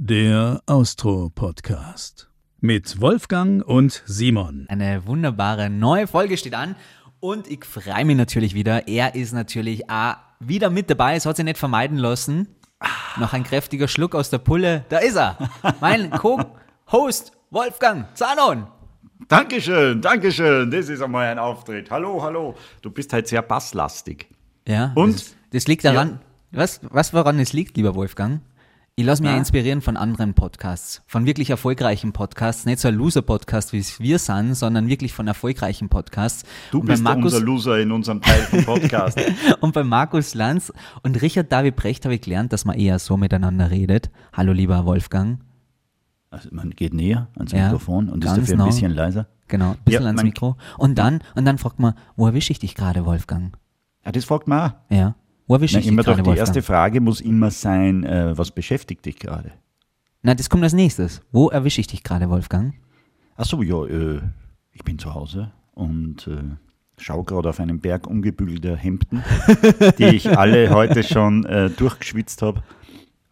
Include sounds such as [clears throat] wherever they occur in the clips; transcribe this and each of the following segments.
Der Austro-Podcast. Mit Wolfgang und Simon. Eine wunderbare neue Folge steht an und ich freue mich natürlich wieder. Er ist natürlich auch wieder mit dabei. Es hat sich nicht vermeiden lassen. Noch ein kräftiger Schluck aus der Pulle. Da ist er. Mein [laughs] Co-Host Wolfgang Zanon. Dankeschön, Dankeschön. Das ist einmal ein Auftritt. Hallo, hallo. Du bist halt sehr basslastig. Ja. Und? Das, das liegt daran. Was, was woran es liegt, lieber Wolfgang? Ich lasse mich Na? inspirieren von anderen Podcasts, von wirklich erfolgreichen Podcasts, nicht so ein Loser-Podcast, wie es wir sind, sondern wirklich von erfolgreichen Podcasts. Du Und bist Markus, unser Loser in unserem Teil vom Podcast. [laughs] und bei Markus Lanz und Richard David Brecht habe ich gelernt, dass man eher so miteinander redet. Hallo lieber Wolfgang. also man geht näher ans Ja, Mikrofon und ist dafür ein bisschen leiser. Genau, ein bisschen Ja, ans Mikro. Und dann, und dann fragt man, wo erwische ich dich gerade, Wolfgang? Ja, das fragt man auch. Ja. Dich immer doch die erste Wolfgang? Frage muss immer sein, äh, was beschäftigt dich gerade? Na, das kommt als nächstes. Wo erwische ich dich gerade, Wolfgang? Ach so, ja, äh, ich bin zu Hause und äh, schaue gerade auf einen Berg umgebügelter Hemden, die ich alle heute schon äh, durchgeschwitzt habe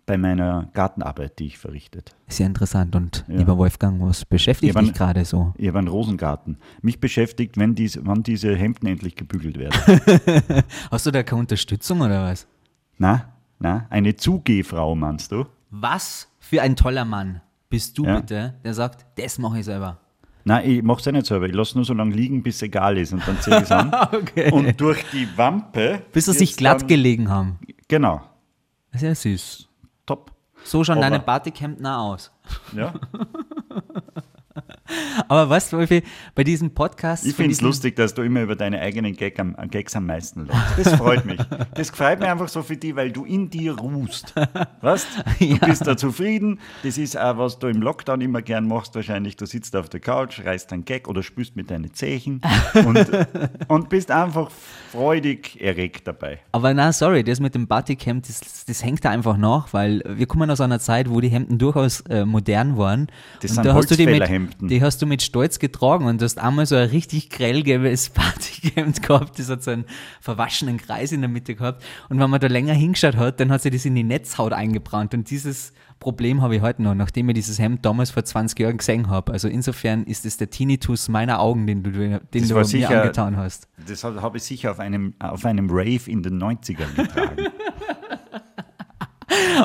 bei meiner Gartenarbeit, die ich verrichtet. Sehr interessant. Und Ja. lieber Wolfgang, was beschäftigt Ja, wann- dich gerade so? Ich habe einen Rosengarten. Mich beschäftigt, wenn diese, wann diese Hemden endlich gebügelt werden. [laughs] Hast du da keine Unterstützung oder was? na, na, eine Zugehfrau meinst du? Was für ein toller Mann bist du Ja. bitte, der sagt, das mache ich selber. Nein, ich mache es ja nicht selber. Ich lasse nur so lange liegen, bis es egal ist und dann ziehe ich es an. [laughs] Okay. Und durch die Wampe. Bis sie sich glatt gelegen haben. Genau, Sehr süß. So schauen Aber- deine Batikhemden auch aus. Ja. [laughs] Aber weißt du, Wolfi, bei diesem Podcast. Ich finde es lustig, dass du immer über deine eigenen Gag am, Gags am meisten lachst. Das freut mich. Das freut mich einfach so für dich, weil du in dir ruhst. Weißt? Du [laughs] Ja. bist da zufrieden. Das ist auch, was du im Lockdown immer gern machst, wahrscheinlich. Du sitzt auf der Couch, reißt einen Gag oder spürst mit deinen Zehen und, [laughs] und bist einfach freudig erregt dabei. Aber na, sorry, das mit dem Batikhemd, das, das hängt da einfach nach, weil wir kommen aus einer Zeit, wo die Hemden durchaus äh, modern waren. Das und sind da hast du die mit. Die hast du mit Stolz getragen und du hast einmal so ein richtig grellgelbes Batikhemd [laughs] gehabt, das hat so einen verwaschenen Kreis in der Mitte gehabt. Und wenn man da länger hingeschaut hat, dann hat sich das in die Netzhaut eingebrannt. Und dieses Problem habe ich heute noch, nachdem ich dieses Hemd damals vor 20 Jahren gesehen habe. Also insofern ist es der Tinnitus meiner Augen, den du, den Das du mir sicher- angetan hast. Das habe hab ich sicher auf einem, auf einem Rave in den 90ern getragen. [laughs]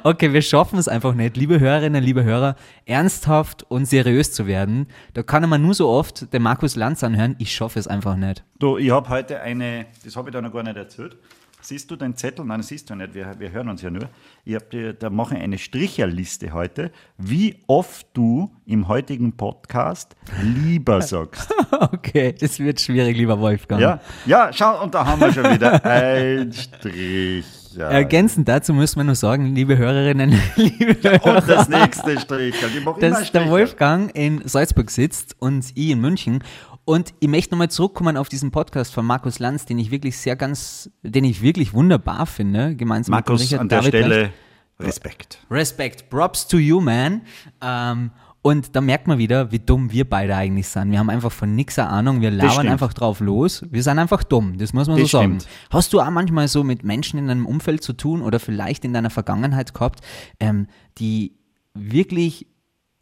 Okay, wir schaffen es einfach nicht, liebe Hörerinnen, liebe Hörer, ernsthaft und seriös zu werden. Da kann man nur so oft den Markus Lanz anhören. Ich schaffe es einfach nicht. Du, ich habe heute eine, das habe ich da noch gar nicht erzählt. Siehst du den Zettel? Nein, das siehst du nicht, wir, wir hören uns ja nur. Ich hab dir, da mache ich eine Stricherliste heute, wie oft du im heutigen Podcast lieber [laughs] sagst. Okay, das wird schwierig, lieber Wolfgang. Ja, ja, schau, und da haben wir schon wieder [laughs] ein Strich. Ja. Ergänzend dazu müssen wir nur sagen, liebe Hörerinnen, [laughs] liebe Hörer, Und das nächste Strich. Ich mache immer dass der. Wolfgang in Salzburg sitzt und ich in München. Und ich möchte nochmal zurückkommen auf diesen Podcast von Markus Lanz, den ich wirklich sehr ganz, den ich wirklich wunderbar finde, gemeinsam mit Markus, Richard an der David. Stelle Respekt. Respect, props to you, man. Ähm, und da merkt man wieder, wie dumm wir beide eigentlich sind. Wir haben einfach von nix eine Ahnung, wir labern einfach drauf los. Wir sind einfach dumm, das muss man Das so sagen. stimmt. Hast du auch manchmal so mit Menschen in deinem Umfeld zu tun oder vielleicht in deiner Vergangenheit gehabt, ähm, die wirklich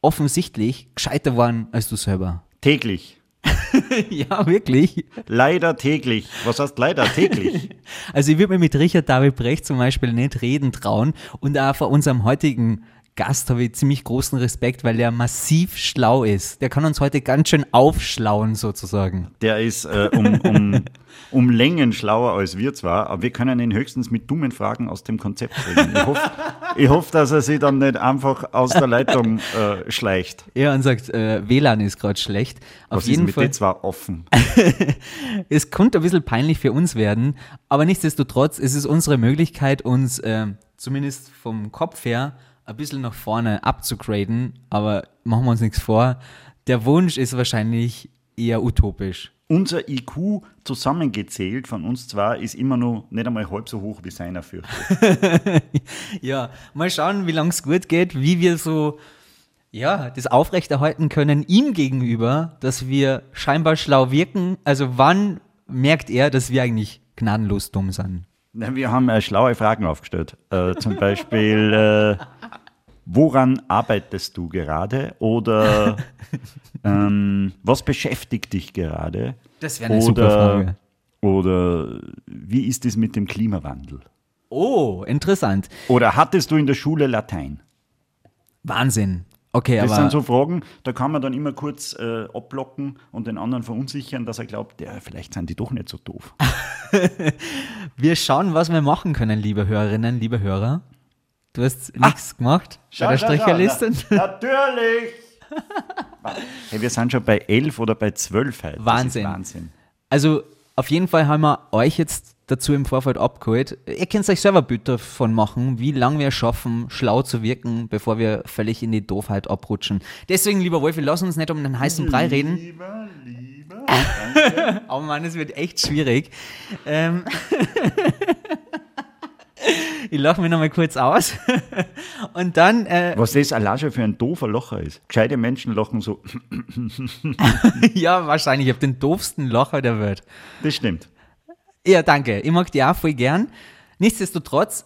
offensichtlich gescheiter waren als du selber? Täglich. [laughs] ja, wirklich. Leider täglich. Was heißt leider täglich? [laughs] Also ich würde mir mit Richard David Brecht zum Beispiel nicht reden trauen und auch vor unserem heutigen Gast habe ich ziemlich großen Respekt, weil der massiv schlau ist. Der kann uns heute ganz schön aufschlauen sozusagen. Der ist äh, um, um, [laughs] um Längen schlauer als wir zwar, aber wir können ihn höchstens mit dummen Fragen aus dem Konzept bringen. Ich hoffe, ich hoff, dass er sich dann nicht einfach aus der Leitung äh, schleicht. Ja, und sagt, äh, WLAN ist gerade schlecht. Auf Was ist jeden mit Fall. zwar offen? [laughs] Es könnte ein bisschen peinlich für uns werden, aber nichtsdestotrotz ist es unsere Möglichkeit, uns äh, zumindest vom Kopf her ein bisschen nach vorne abzugraden. Aber machen wir uns nichts vor. Der Wunsch ist wahrscheinlich eher utopisch. Unser IQ zusammengezählt von uns zwar ist immer noch nicht einmal halb so hoch wie seiner fürchte. [laughs] Ja, mal schauen, wie lange es gut geht, wie wir so ja, das aufrechterhalten können ihm gegenüber, dass wir scheinbar schlau wirken. Also wann merkt er, dass wir eigentlich gnadenlos dumm sind? Wir haben äh, schlaue Fragen aufgestellt. Äh, zum Beispiel, äh, [laughs] woran arbeitest du gerade? Oder [laughs] ähm, was beschäftigt dich gerade? Das wäre eine super Frage. Oder wie ist es mit dem Klimawandel? Oh, interessant. Oder hattest du in der Schule Latein? Wahnsinn. Okay, Das aber sind so Fragen, da kann man dann immer kurz äh, abblocken und den anderen verunsichern, dass er glaubt, ja, vielleicht sind die doch nicht so doof. [laughs] wir schauen, was wir machen können, liebe Hörerinnen, liebe Hörer. Du hast nichts gemacht bei der Stricherliste. Na, natürlich! [laughs] hey, wir sind schon bei 11 oder bei 12 heute. Wahnsinn. Wahnsinn. Also auf jeden Fall haben wir euch jetzt dazu im Vorfeld abgeholt. Ihr könnt euch selber Bild davon machen, wie lange wir schaffen, schlau zu wirken, bevor wir völlig in die Doofheit abrutschen. Deswegen, lieber Wolf, wir lassen uns nicht um den heißen Brei reden. Lieber, lieber. [laughs] Aber Mann, es wird echt schwierig. Ähm [laughs] [laughs] ich lache mich nochmal kurz aus. [laughs] Und dann, äh, Was das allein für ein doofer Locher ist. Gescheite Menschen lachen so. [laughs] ja, wahrscheinlich, ich habe den doofsten Locher der Welt. Das stimmt. Ja, danke. Ich mag die auch voll gern. Nichtsdestotrotz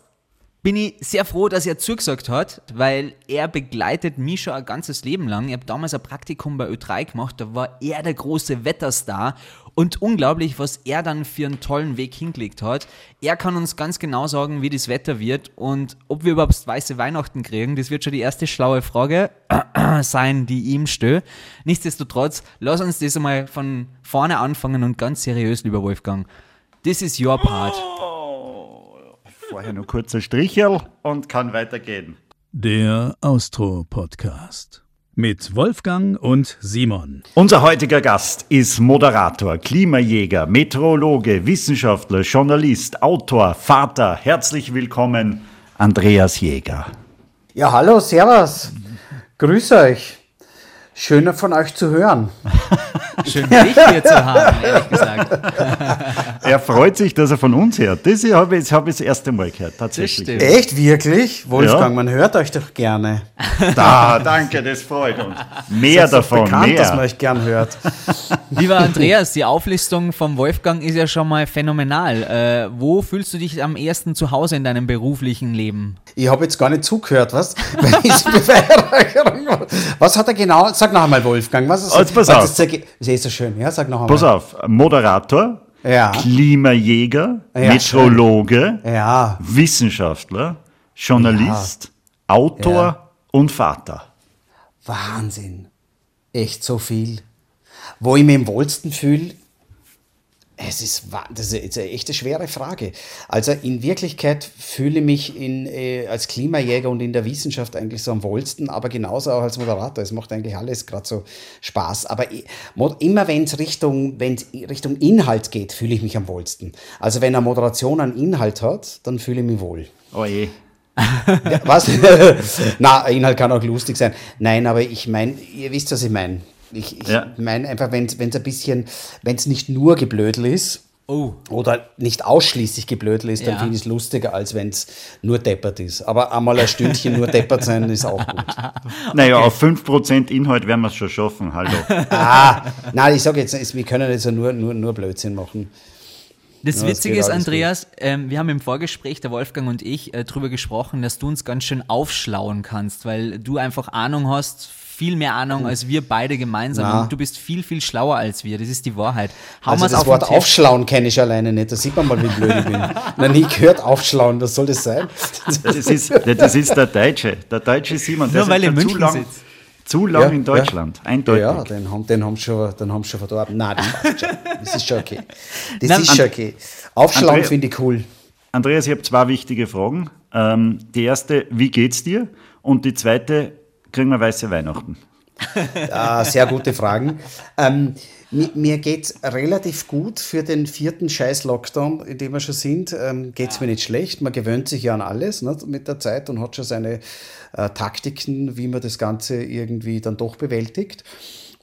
bin ich sehr froh, dass er zugesagt hat, weil er begleitet mich schon ein ganzes Leben lang. Ich habe damals ein Praktikum bei Ö3 gemacht, da war er der große Wetterstar und unglaublich, was er dann für einen tollen Weg hingelegt hat. Er kann uns ganz genau sagen, wie das Wetter wird und ob wir überhaupt weiße Weihnachten kriegen. Das wird schon die erste schlaue Frage [clears throat] sein, die ihm stelle. Nichtsdestotrotz, lass uns das einmal von vorne anfangen und ganz seriös, lieber Wolfgang. This is your part. Vorher nur kurzer Stricherl und kann weitergehen. Der Austro-Podcast. Mit Wolfgang und Simon. Unser heutiger Gast ist Moderator, Klimajäger, Meteorologe, Wissenschaftler, Journalist, Autor, Vater. Herzlich willkommen, Andreas Jäger. Ja, hallo, servus. Grüß euch. Schön von euch zu hören. [laughs] Schön, dich hier zu haben, ehrlich gesagt. [laughs] Er freut sich, dass er von uns hört. Das habe ich, hab ich das erste Mal gehört, tatsächlich. Echt, wirklich? Wolfgang, Ja. man hört euch doch gerne. Da, danke, das freut uns. Mehr davon, bekannt, dass man mehr. euch gern hört. [laughs] Lieber Andreas, die Auflistung vom Wolfgang ist ja schon mal phänomenal. Äh, wo fühlst du dich am ehesten zu Hause in deinem beruflichen Leben? Ich habe jetzt gar nicht zugehört, was? Was hat er genau? Sag noch einmal, Wolfgang. Was ist Jetzt pass was auf. ist sehr- Das ist so schön, ja? Sag noch einmal. Pass auf, Moderator, Ja. Klimajäger, Ja, Meteorologe, Ja, Wissenschaftler, Journalist, Autor Ja. und Vater. Wahnsinn. Echt so viel. Wo ich mich am wohlsten fühle, es ist, das ist eine echte schwere Frage. Also in Wirklichkeit fühle ich mich in, äh, als Klimajäger und in der Wissenschaft eigentlich so am wohlsten, aber genauso auch als Moderator. Es macht eigentlich alles gerade so Spaß. Aber immer wenn es Richtung, wenn's Richtung Inhalt geht, fühle ich mich am wohlsten. Also wenn eine Moderation einen Inhalt hat, dann fühle ich mich wohl. Oh je. Ja, was? [laughs] Na, Inhalt kann auch lustig sein. Nein, aber ich meine, ihr wisst, was ich meine. Ich, ich Ja. meine einfach, wenn es ein bisschen, wenn es nicht nur Geblödel ist Oh. oder nicht ausschließlich Geblödel ist, dann Ja. finde ich es lustiger, als wenn es nur deppert ist. Aber einmal ein Stündchen nur deppert sein ist auch gut. [laughs] Naja, auf 5% Inhalt werden wir es schon schaffen. Hallo. Ah, nein, ich sage jetzt, es- wir können jetzt ja nur, nur, nur Blödsinn machen. Das Ja, Witzige geht ist, Andreas, ähm, wir haben im Vorgespräch, der Wolfgang und ich, äh, drüber gesprochen, dass du uns ganz schön aufschlauen kannst, weil du einfach Ahnung hast, viel mehr Ahnung als wir beide gemeinsam. Na. Und du bist viel, viel schlauer als wir. Das ist die Wahrheit. Hau Also das auf Wort aufschlauen kenne ich alleine nicht. Da sieht man mal, wie blöd ich bin. [laughs] Noch nie gehört aufschlauen, was soll das sein? Das ist, das ist der Deutsche. Der Deutsche Simon. Der Nur weil ist er in München zu lang, sitzt. zu lang Ja, in ja. Deutschland. Eindeutig. Ja, den haben, den haben sie schon, den haben schon verdorben. Nein, das schon. Das ist schon okay. Das Nein, ist schon okay. Aufschlauen finde ich cool. Andreas, ich habe zwei wichtige Fragen. Ähm, die erste, wie geht's dir? Und die zweite, kriegen wir weiße Weihnachten? [laughs] Ah, sehr gute Fragen. Ähm, mi- mir geht es relativ gut für den vierten Scheiß-Lockdown, in dem wir schon sind. Ähm, geht es mir nicht schlecht. Man gewöhnt sich ja an alles ne, mit der Zeit und hat schon seine äh, Taktiken, wie man das Ganze irgendwie dann doch bewältigt.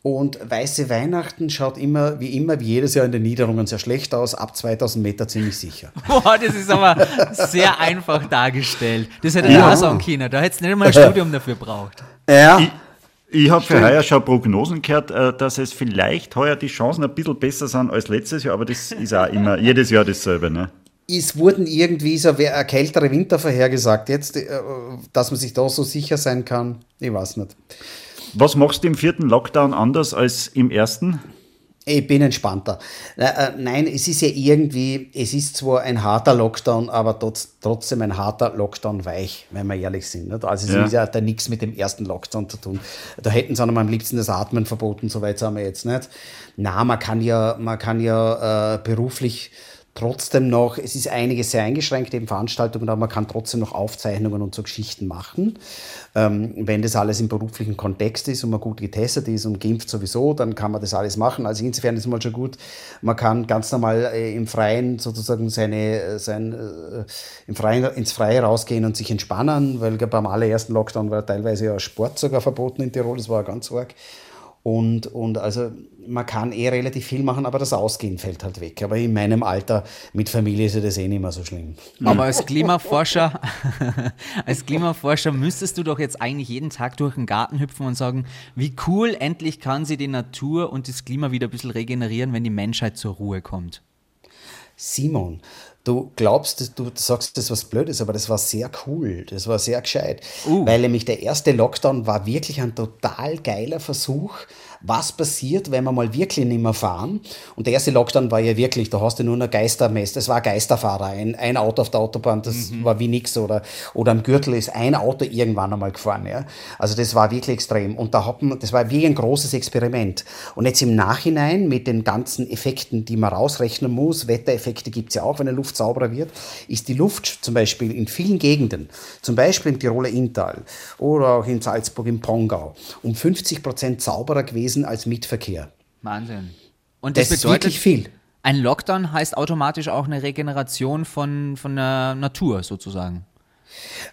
Und Weiße Weihnachten schaut immer, wie immer, wie jedes Jahr in den Niederungen sehr schlecht aus, ab 2000 Meter ziemlich sicher. [laughs] Boah, das ist aber sehr einfach dargestellt. Das hätte Ja. auch sagen können. Da hätte es nicht einmal ein [laughs] Studium dafür braucht. Ja, Ich habe für heuer schon Prognosen gehört, äh, dass es vielleicht heuer die Chancen ein bisschen besser sind als letztes Jahr, aber das ist auch immer [laughs] jedes Jahr dasselbe. Ne? es wurden irgendwie so ein kältere Winter vorhergesagt. Jetzt, äh, dass man sich da so sicher sein kann, ich weiß nicht. Was machst du im vierten Lockdown anders als im ersten? Ich bin entspannter. Äh, nein, es ist ja irgendwie, es ist zwar ein harter Lockdown, aber trotzdem ein harter Lockdown weich, wenn wir ehrlich sind. Also es ja. ist ja da nichts mit dem ersten Lockdown zu tun. Da hätten sie auch am liebsten das Atmen verboten, soweit sind wir jetzt nicht. Na, man kann ja, man kann ja äh, beruflich trotzdem noch, es ist einiges sehr eingeschränkt, eben Veranstaltungen, aber man kann trotzdem noch Aufzeichnungen und so Geschichten machen. Ähm, wenn das alles im beruflichen Kontext ist und man gut getestet ist und geimpft sowieso, dann kann man das alles machen. Also insofern ist es mal schon gut. Man kann ganz normal äh, im Freien sozusagen seine, äh, sein, äh, im Freien, ins Freie rausgehen und sich entspannen, weil beim allerersten Lockdown war teilweise ja Sport sogar verboten in Tirol, das war ganz arg. Und, und also man kann eh relativ viel machen, aber das Ausgehen fällt halt weg. Aber in meinem Alter mit Familie ist das eh nicht mehr so schlimm. Aber als Klimaforscher, [laughs] als Klimaforscher müsstest du doch jetzt eigentlich jeden Tag durch den Garten hüpfen und sagen, wie cool, endlich kann sie die Natur und das Klima wieder ein bisschen regenerieren, wenn die Menschheit zur Ruhe kommt. Simon, Du glaubst, du sagst das was Blödes, aber das war sehr cool. Das war sehr gescheit. Uh. Weil nämlich der erste Lockdown war wirklich ein total geiler Versuch, was passiert, wenn wir mal wirklich nicht mehr fahren. Und der erste Lockdown war ja wirklich, da hast du nur noch Geistermess, das war Geisterfahrer, ein, ein Auto auf der Autobahn, das mhm. war wie nix oder, oder am Gürtel ist ein Auto irgendwann einmal gefahren. Ja. Also das war wirklich extrem. Und da hat man, das war wie ein großes Experiment. Und jetzt im Nachhinein mit den ganzen Effekten, die man rausrechnen muss, Wettereffekte gibt es ja auch, wenn die Luft sauberer wird, ist die Luft zum Beispiel in vielen Gegenden, zum Beispiel im Tiroler Inntal oder auch in Salzburg im Pongau, um 50 Prozent sauberer gewesen gewesen als Mitverkehr. Wahnsinn. Und das, das bedeutet viel. Ein Lockdown heißt automatisch auch eine Regeneration von, von der Natur sozusagen.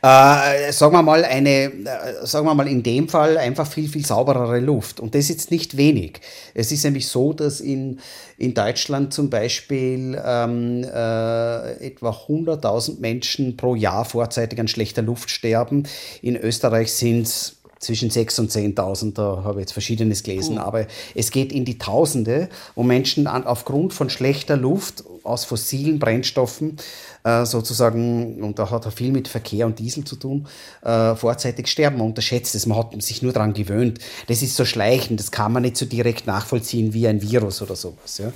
Äh, sagen wir mal eine, äh, sagen wir mal in dem Fall einfach viel, viel sauberere Luft. Und das ist jetzt nicht wenig. Es ist nämlich so, dass in, in Deutschland zum Beispiel ähm, äh, etwa 100.000 Menschen pro Jahr vorzeitig an schlechter Luft sterben. In Österreich sind es zwischen 6.000 und 10.000, da habe ich jetzt Verschiedenes gelesen, cool. aber es geht in die Tausende, wo Menschen an, aufgrund von schlechter Luft aus fossilen Brennstoffen äh, sozusagen, und da hat er viel mit Verkehr und Diesel zu tun, äh, vorzeitig sterben. Man unterschätzt es, man hat sich nur daran gewöhnt. Das ist so schleichend, das kann man nicht so direkt nachvollziehen wie ein Virus oder sowas. Ja?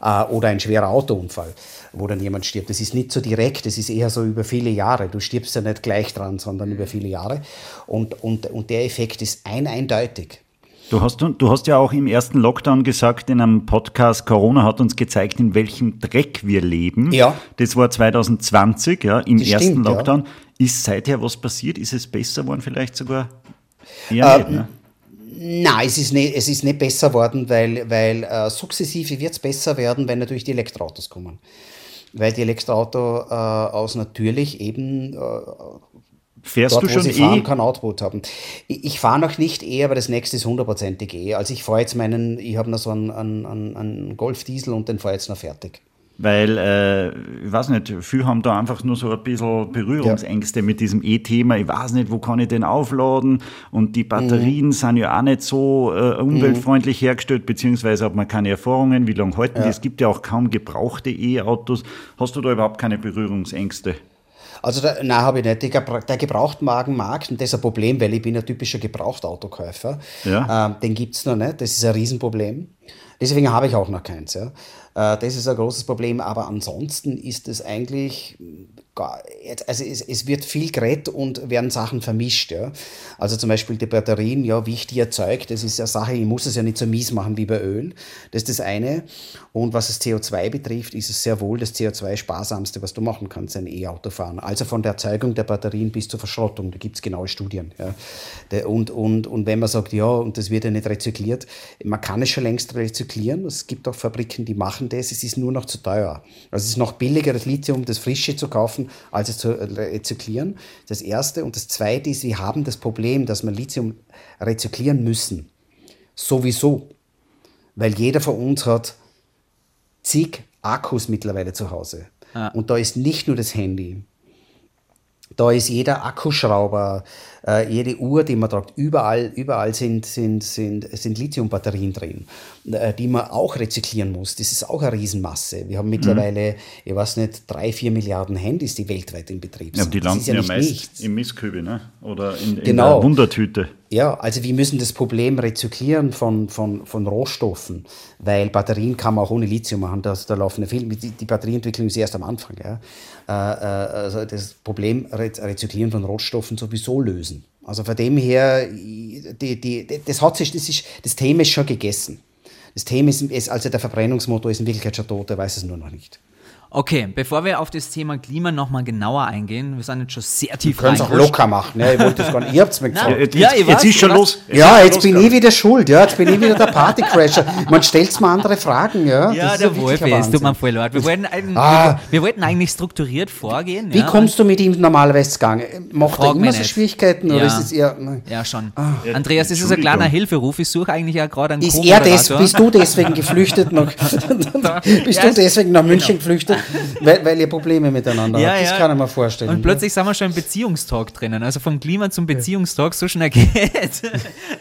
Äh, oder ein schwerer Autounfall, wo dann jemand stirbt. Das ist nicht so direkt, das ist eher so über viele Jahre. Du stirbst ja nicht gleich dran, sondern über viele Jahre. Und, und, und der Effekt ist ein eindeutig. Du hast, du hast ja auch im ersten Lockdown gesagt in einem Podcast, Corona hat uns gezeigt, in welchem Dreck wir leben. Ja. Das war 2020, ja, im das ersten stimmt, Lockdown. Ja. Ist seither was passiert? Ist es besser geworden vielleicht sogar? Eher äh, nicht, ne? Nein, es ist nicht, es ist nicht besser worden, weil, weil äh, sukzessive wird es besser werden, wenn natürlich die Elektroautos kommen. Weil die Elektroautos äh, aus natürlich eben äh, Fährst dort, du schon wo fahren, eh? kein Output haben. Ich, ich fahre noch nicht eh, aber das nächste ist hundertprozentig eh. Also ich fahre jetzt meinen, ich habe noch so einen, einen, einen Golf Diesel und den fahre jetzt noch fertig. Weil, äh, ich weiß nicht, viele haben da einfach nur so ein bisschen Berührungsängste ja. mit diesem E-Thema. Ich weiß nicht, wo kann ich den aufladen? Und die Batterien mhm. sind ja auch nicht so äh, umweltfreundlich mhm. hergestellt, beziehungsweise hat man keine Erfahrungen, wie lange halten ja. die. Es gibt ja auch kaum gebrauchte E-Autos. Hast du da überhaupt keine Berührungsängste? Also da, nein, habe ich nicht. Der Gebrauchtwagenmarkt, und das ist ein Problem, weil ich bin ein typischer Gebrauchtautokäufer. Ja. Ähm, den gibt es noch nicht. Das ist ein Riesenproblem. Deswegen habe ich auch noch keins. Ja. Äh, das ist ein großes Problem. Aber ansonsten ist es eigentlich also es, es, wird viel geredet und werden Sachen vermischt. Ja. Also zum Beispiel die Batterien, ja, wie ich die erzeuge, das ist ja Sache, ich muss es ja nicht so mies machen wie bei Öl. Das ist das eine. Und was das CO2 betrifft, ist es sehr wohl das CO2-sparsamste, was du machen kannst, ein E-Auto fahren. Also von der Erzeugung der Batterien bis zur Verschrottung, da gibt es genaue Studien. Ja. Und, und, und wenn man sagt, ja, und das wird ja nicht rezykliert, man kann es schon längst rezyklieren. Es gibt auch Fabriken, die machen das, es ist nur noch zu teuer. Also es ist noch billiger, das Lithium, das Frische zu kaufen, als es zu rezyklieren. Das erste. Und das zweite ist, wir haben das Problem, dass wir Lithium rezyklieren müssen. Sowieso. Weil jeder von uns hat zig Akkus mittlerweile zu Hause. Ah. Und da ist nicht nur das Handy. Da ist jeder Akkuschrauber, Äh, jede Uhr, die man tragt, überall, überall sind, sind, sind, sind Lithiumbatterien drin, äh, die man auch rezyklieren muss. Das ist auch eine Riesenmasse. Wir haben mittlerweile, mhm. ich weiß nicht, drei, vier Milliarden Handys, die weltweit in Betrieb sind. Ja, die landen ja, ja meist nichts. im Mistkübel ne? oder in, in genau. der Wundertüte. Ja, also wir müssen das Problem rezyklieren von, von, von Rohstoffen, weil Batterien kann man auch ohne Lithium machen. Das, da laufen viel, die, die Batterieentwicklung ist erst am Anfang. Ja. Äh, äh, also das Problem Rezyklieren von Rohstoffen sowieso lösen. Also von dem her, die, die, das, hat sich, das, ist, das Thema ist schon gegessen. Das Thema ist, also der Verbrennungsmotor ist in Wirklichkeit schon tot, der weiß es nur noch nicht. Okay, bevor wir auf das Thema Klima nochmal genauer eingehen, wir sind jetzt schon sehr tief. Wir können es auch locker machen. Ja, ich wollte das gar nicht. Ihr habt es mir gesagt. Jetzt, ja, jetzt, jetzt ist schon los. Jetzt ja, jetzt bin ich wieder schuld. Ja, jetzt bin ich wieder der Partycrasher. Man stellt mir andere Fragen. Ja, ja der Wolfi, es tut mir voll leid. Wir wollten, ein, ah. wir, wir, wollten eigentlich strukturiert vorgehen. Wie ja, kommst du mit ihm normalerweise zugange? Macht er immer so Schwierigkeiten? Ja. Oder ist es eher, ja, schon. Ah. Andreas, ist es ein kleiner Hilferuf. Ich suche eigentlich ja gerade einen ist er des, Bist du deswegen geflüchtet? Nach, [laughs] bist du deswegen nach München genau. geflüchtet? [laughs] Weil, weil ihr Probleme miteinander ja, habt. Das ja. kann ich mir vorstellen. Und plötzlich sind wir schon im Beziehungstalk drinnen. Also vom Klima zum Beziehungstalk, so schnell geht. [laughs]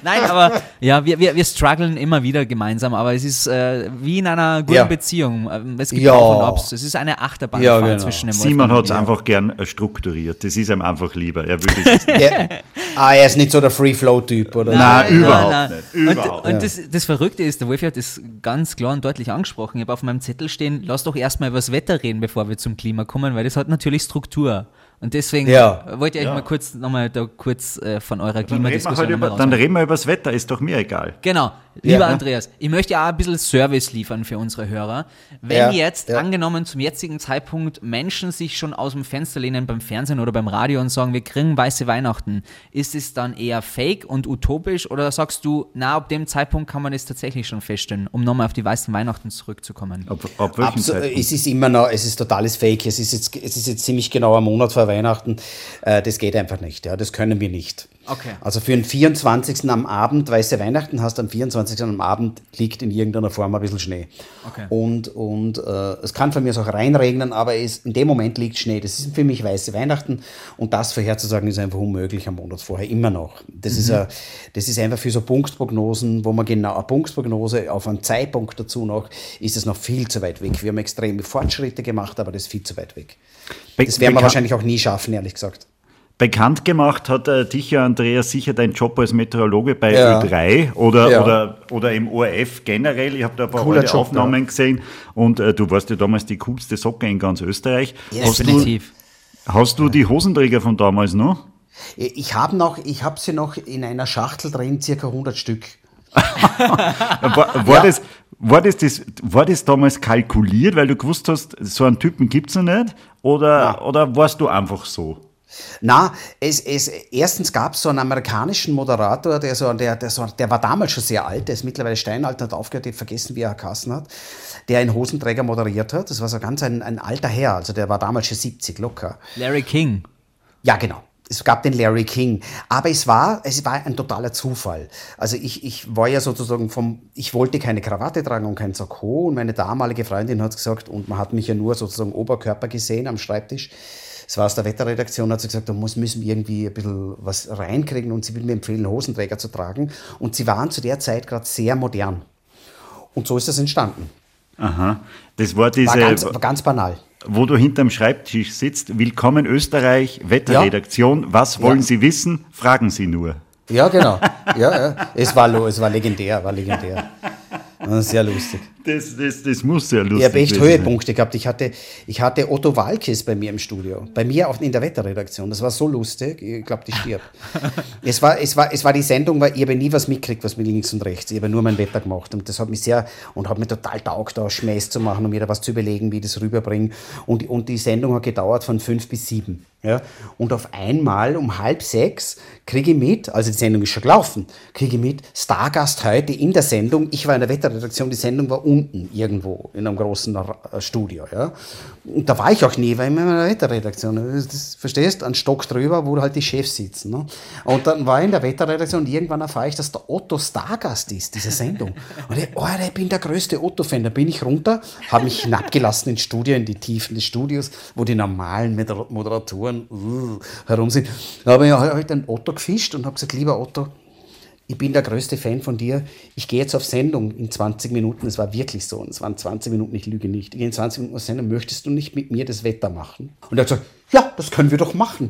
Nein, aber ja, wir, wir, wir strugglen immer wieder gemeinsam, aber es ist äh, wie in einer guten ja. Beziehung. Ähm, es gibt ja. Auf und Obs. Es ist eine Achterbahnfahrt ja, genau. zwischen dem Simon hat es einfach gern äh, strukturiert. Das ist ihm einfach lieber. Er will. [laughs] Ah, er ist nicht so der Free-Flow-Typ, oder? Nein, nein überhaupt nein, nein. nicht. Überhaupt. Und, und das, das Verrückte ist, der Wolfi hat das ganz klar und deutlich angesprochen. Ich habe auf meinem Zettel stehen, lass doch erstmal über das Wetter reden, bevor wir zum Klima kommen, weil das hat natürlich Struktur. Und deswegen ja. wollte ich euch ja. mal kurz nochmal da kurz äh, von eurer Klimadiskussion halt über, Dann reden wir über das Wetter, ist doch mir egal. Genau. Lieber ja, Andreas, ich möchte ja auch ein bisschen Service liefern für unsere Hörer. Wenn ja, jetzt, ja. angenommen zum jetzigen Zeitpunkt, Menschen sich schon aus dem Fenster lehnen beim Fernsehen oder beim Radio und sagen, wir kriegen weiße Weihnachten, ist es dann eher fake und utopisch oder sagst du, na, ab dem Zeitpunkt kann man es tatsächlich schon feststellen, um nochmal auf die weißen Weihnachten zurückzukommen? Ab, ab welchem Abso Zeitpunkt? Es ist immer noch, es ist totales Fake, es ist jetzt, es ist jetzt ziemlich genau ein Monat vor Weihnachten, äh, das geht einfach nicht, ja, das können wir nicht. Okay. Also für den 24. am Abend, weißt du, Weihnachten hast, am 24. am Abend liegt in irgendeiner Form ein bisschen Schnee. Okay. Und, und äh, es kann von mir auch reinregnen, aber es, in dem Moment liegt Schnee. Das ist für mich weiße Weihnachten und das vorherzusagen ist einfach unmöglich am Monat vorher, immer noch. Das, mhm. ist, a, das ist einfach für so Punktprognosen, wo man genau eine Punktprognose auf einen Zeitpunkt dazu noch, ist es noch viel zu weit weg. Wir haben extreme Fortschritte gemacht, aber das ist viel zu weit weg. Das werden wir wahrscheinlich auch nie schaffen, ehrlich gesagt. Bekannt gemacht hat äh, dich ja, Andreas, sicher deinen Job als Meteorologe bei ja. Ö3 oder, ja. oder, oder im ORF generell. Ich habe da ein paar Job, Aufnahmen ja. gesehen und äh, du warst ja damals die coolste Socke in ganz Österreich. Ja, hast definitiv. Du, hast du die Hosenträger von damals noch? Ich habe noch, ich habe sie noch in einer Schachtel drin, circa 100 Stück. [laughs] war, war, das, war, das, das, war das damals kalkuliert, weil du gewusst hast, so einen Typen gibt es noch nicht? Oder, oder warst du einfach so? Na, es, es, erstens gab es so einen amerikanischen Moderator, der, so, der, der, so, der war damals schon sehr alt, der ist mittlerweile steinalt, hat aufgehört, ich vergessen, wie er geheißen hat, der einen Hosenträger moderiert hat. Das war so ganz ein, ein alter Herr, also der war damals schon 70 locker. Larry King. Ja, genau. Es gab den Larry King, aber es war, es war ein totaler Zufall. Also ich, ich war ja sozusagen vom, ich wollte keine Krawatte tragen und kein Sakko und meine damalige Freundin hat gesagt, und man hat mich ja nur sozusagen Oberkörper gesehen am Schreibtisch, es war aus der Wetterredaktion, hat sie gesagt, da muss, müssen wir irgendwie ein bisschen was reinkriegen und sie will mir empfehlen, Hosenträger zu tragen. Und sie waren zu der Zeit gerade sehr modern. Und so ist das entstanden. Aha, das war diese. War ganz, war ganz banal. Wo du hinterm Schreibtisch sitzt. Willkommen Österreich, Wetterredaktion. Ja. Was wollen ja. Sie wissen? Fragen Sie nur. Ja, genau. Ja, ja. Es, war, es war legendär, war legendär. [laughs] Sehr lustig. Das, das, das muss sehr lustig sein. Ich habe echt Höhepunkte gehabt. Ich hatte, ich hatte Otto Walkes bei mir im Studio. Bei mir auch in der Wetterredaktion. Das war so lustig. Ich glaube, die stirbt. [laughs] es, war, es, war, es war die Sendung, weil ich habe nie was mitgekriegt, was mit links und rechts. Ich habe nur mein Wetter gemacht. Und das hat mich sehr, und hat mich total taugt, da Schmäß zu machen und mir da was zu überlegen, wie ich das rüberbringe. Und, und die Sendung hat gedauert von fünf bis sieben. Ja? Und auf einmal um halb sechs kriege ich mit, also die Sendung ist schon gelaufen, kriege ich mit, Stargast heute in der Sendung. Ich war in der Wetterredaktion, die Sendung war un unten irgendwo in einem großen äh, Studio. Ja. Und da war ich auch nie, weil ich in der Wetterredaktion, das, verstehst, ein Stock drüber, wo halt die Chefs sitzen. Ne? Und dann war ich in der Wetterredaktion und irgendwann erfahre ich, dass der Otto Stargast ist, diese Sendung. Und ich, oh, ich bin der größte Otto-Fan. Da bin ich runter, habe mich hinabgelassen ins Studio, in die Tiefen des Studios, wo die normalen Moderatoren uh, herum sind. Da habe ich halt einen Otto gefischt und habe gesagt, lieber Otto, ich bin der größte Fan von dir. Ich gehe jetzt auf Sendung in 20 Minuten. Es war wirklich so. Es waren 20 Minuten, ich lüge nicht. Ich gehe in 20 Minuten auf Sendung. Möchtest du nicht mit mir das Wetter machen? Und er hat gesagt, ja, das können wir doch machen.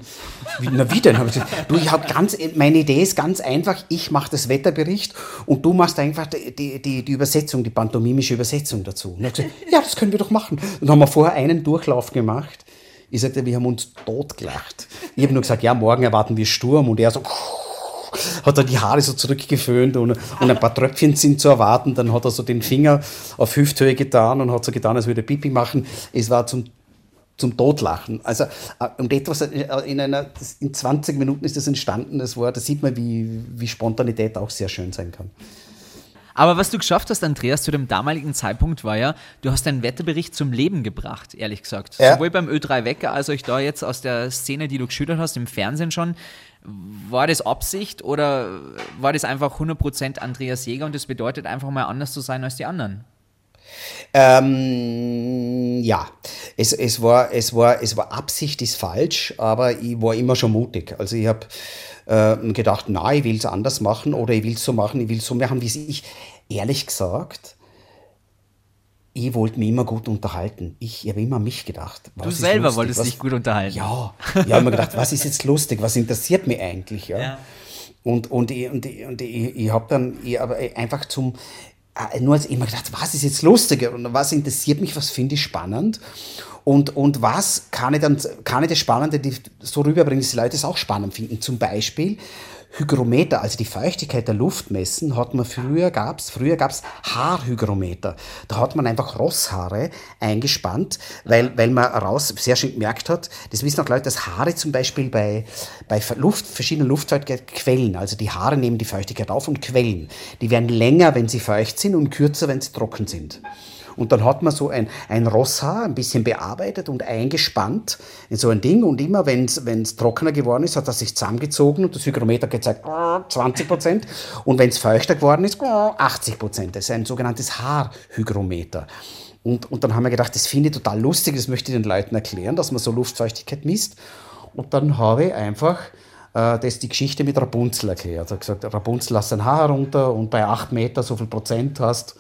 Wie, na, wie denn? Ich gesagt, du, ich ganz, meine Idee ist ganz einfach. Ich mache das Wetterbericht und du machst einfach die, die, die Übersetzung, die pantomimische Übersetzung dazu. Und er hat gesagt, ja, das können wir doch machen. Und dann haben wir vorher einen Durchlauf gemacht. Ich sagte, wir haben uns totgelacht. Ich habe nur gesagt, ja, morgen erwarten wir Sturm. Und er so, hat er die Haare so zurückgeföhnt und, und ein paar Tröpfchen sind zu erwarten. Dann hat er so den Finger auf Hüfthöhe getan und hat so getan, als würde er Pipi machen. Es war zum zum Totlachen. Also äh, und etwas äh, in einer in 20 Minuten ist das entstanden. Das war, da sieht man, wie, wie Spontanität auch sehr schön sein kann. Aber was du geschafft hast, Andreas, zu dem damaligen Zeitpunkt war ja, du hast deinen Wetterbericht zum Leben gebracht, ehrlich gesagt. Ja. Sowohl beim Ö3 Wecker als auch da jetzt aus der Szene, die du geschildert hast, im Fernsehen schon. War das Absicht oder war das einfach 100% Andreas Jäger und das bedeutet einfach mal anders zu sein als die anderen? Ähm, ja, es, es, war, es, war, es war Absicht ist falsch, aber ich war immer schon mutig. Also ich habe äh, gedacht, na, ich will es anders machen oder ich will es so machen, ich will es so machen, wie ich. Ehrlich gesagt, ich wollte mich immer gut unterhalten. Ich habe immer an mich gedacht. du selber lustig? wolltest was, dich gut unterhalten. Ja, ich habe mir gedacht, was ist jetzt lustig? Was interessiert mich eigentlich? Ja. ja. Und, und, ich, und, ich, und ich, ich habe dann ich hab einfach zum, äh, nur als immer gedacht, was ist jetzt lustiger und was interessiert mich, was finde ich spannend und, und was kann ich dann, kann ich das Spannende so rüberbringen, dass die Leute es auch spannend finden. Zum Beispiel Hygrometer, also die Feuchtigkeit der Luft messen, hat man früher gab's, früher gab's Haarhygrometer. Da hat man einfach Rosshaare eingespannt, weil, weil man raus sehr schön gemerkt hat, das wissen auch Leute, dass Haare zum Beispiel bei, bei Luft, verschiedenen Luftfeuchtigkeit quellen. Also die Haare nehmen die Feuchtigkeit auf und quellen. Die werden länger, wenn sie feucht sind und kürzer, wenn sie trocken sind. Und dann hat man so ein, ein Rosshaar ein bisschen bearbeitet und eingespannt in so ein Ding. Und immer, wenn es trockener geworden ist, hat er sich zusammengezogen und das Hygrometer gezeigt 20 Prozent. Und wenn es feuchter geworden ist, 80 Prozent. Das ist ein sogenanntes Haarhygrometer. Und, und dann haben wir gedacht, das finde ich total lustig, das möchte ich den Leuten erklären, dass man so Luftfeuchtigkeit misst. Und dann habe ich einfach äh, das die Geschichte mit Rapunzel erklärt. Er gesagt, Rapunzel lass dein Haar herunter und bei 8 Meter so viel Prozent hast.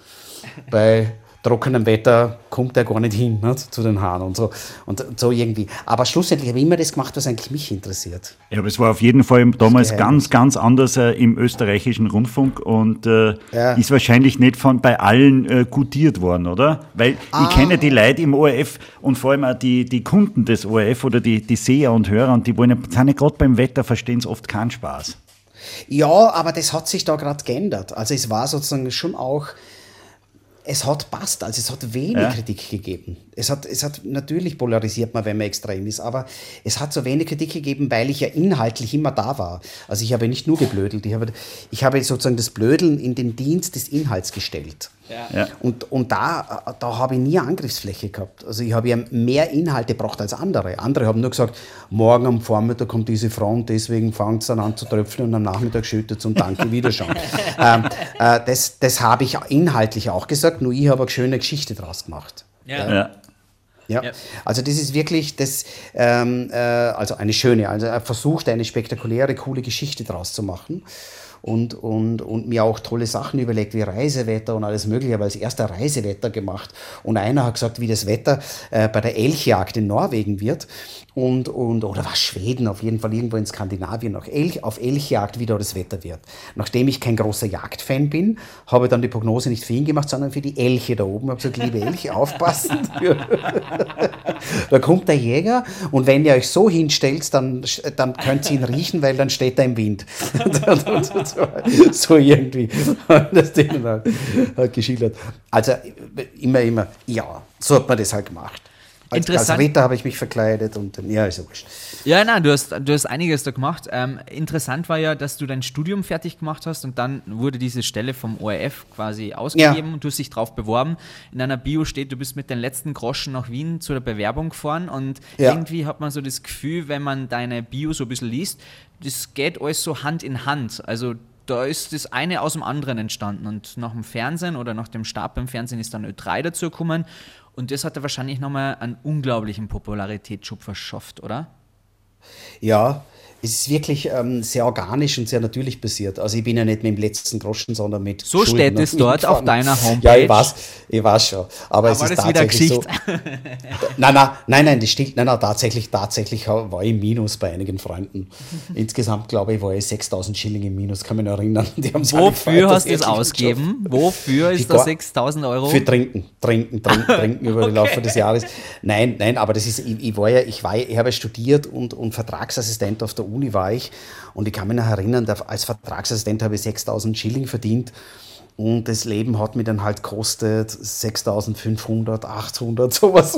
Bei trockenem Wetter kommt er gar nicht hin ne, zu den Haaren und so. Und so irgendwie. Aber schlussendlich habe ich immer das gemacht, was eigentlich mich interessiert. Ja, aber es war auf jeden Fall damals ganz, ganz anders äh, im österreichischen Rundfunk und äh, ja. ist wahrscheinlich nicht von bei allen äh, gutiert worden, oder? Weil ah. ich kenne die Leute im ORF und vor allem auch die, die Kunden des ORF oder die, die Seher und Hörer und die wollen sind ja gerade beim Wetter verstehen es oft keinen Spaß. Ja, aber das hat sich da gerade geändert. Also es war sozusagen schon auch es hat passt, also es hat wenig ja. Kritik gegeben. Es hat, es hat natürlich polarisiert man, wenn man extrem ist, aber es hat so wenig Kritik gegeben, weil ich ja inhaltlich immer da war. Also ich habe nicht nur geblödelt, ich habe, ich habe sozusagen das Blödeln in den Dienst des Inhalts gestellt. Ja. Und, und da, da habe ich nie Angriffsfläche gehabt. Also ich habe ja mehr Inhalte gebraucht als andere. Andere haben nur gesagt, morgen am Vormittag kommt diese Front, deswegen fängt es dann an zu tröpfeln und am Nachmittag schüttet es und danke, Wiederschauen. [laughs] ähm, äh, das das habe ich inhaltlich auch gesagt, nur ich habe eine schöne Geschichte draus gemacht. Ja. ja. Ja. ja. also das ist wirklich das, ähm, äh, also eine schöne, also er versucht eine spektakuläre, coole Geschichte draus zu machen und, und, und mir auch tolle Sachen überlegt, wie Reisewetter und alles Mögliche. Ich habe als erster Reisewetter gemacht. Und einer hat gesagt, wie das Wetter äh, bei der Elchjagd in Norwegen wird und, und oder war Schweden, auf jeden Fall irgendwo in Skandinavien, noch Elch, auf Elchjagd, wie da das Wetter wird. Nachdem ich kein großer Jagdfan bin, habe ich dann die Prognose nicht für ihn gemacht, sondern für die Elche da oben. Ich habe gesagt, liebe Elche, aufpassen. [laughs] da kommt der Jäger und wenn ihr euch so hinstellt, dann, dann könnt ihr ihn riechen, weil dann steht er im Wind. [laughs] so irgendwie das denen halt, halt geschildert. Also immer, immer, ja, so hat man das halt gemacht. Als, als Ritter habe ich mich verkleidet und dann, ja, ist ja wurscht. Ja, nein, du hast, du hast einiges da gemacht. Ähm, interessant war ja, dass du dein Studium fertig gemacht hast und dann wurde diese Stelle vom ORF quasi ausgegeben ja. und du hast dich drauf beworben. In einer Bio steht, du bist mit den letzten Groschen nach Wien zu der Bewerbung gefahren und ja. irgendwie hat man so das Gefühl, wenn man deine Bio so ein bisschen liest, das geht alles so Hand in Hand. Also da ist das eine aus dem anderen entstanden. Und nach dem Fernsehen oder nach dem Start beim Fernsehen ist dann Ö3 dazu gekommen. Und das hat er wahrscheinlich nochmal einen unglaublichen Popularitätsschub verschafft, oder? Ja, es ist wirklich ähm, sehr organisch und sehr natürlich passiert. Also ich bin ja nicht mit dem letzten Groschen, sondern mit So Schulden steht es dort auf deiner Homepage. Ja, ich weiß, ich weiß schon. Aber, Aber es ist tatsächlich so. nein, nein, nein, nein, das stimmt. Nein, nein, tatsächlich, tatsächlich war ich Minus bei einigen Freunden. [laughs] Insgesamt, glaube ich, war ich 6000 Schilling im Minus, kann mich noch erinnern. Wofür hast du es ausgegeben? [laughs] Wofür ist das 6000 Euro? Für Trinken, Trinken, Trinken, Trinken über okay. den Laufe des Jahres. Nein, nein, aber das ist, ich, ich war ja, ich war, ich habe studiert und, und Vertragsassistent auf der Uni war ich. Und ich kann mich noch erinnern, als Vertragsassistent habe ich 6000 Schilling verdient. Und das Leben hat mir dann halt kostet 6500, 800, sowas.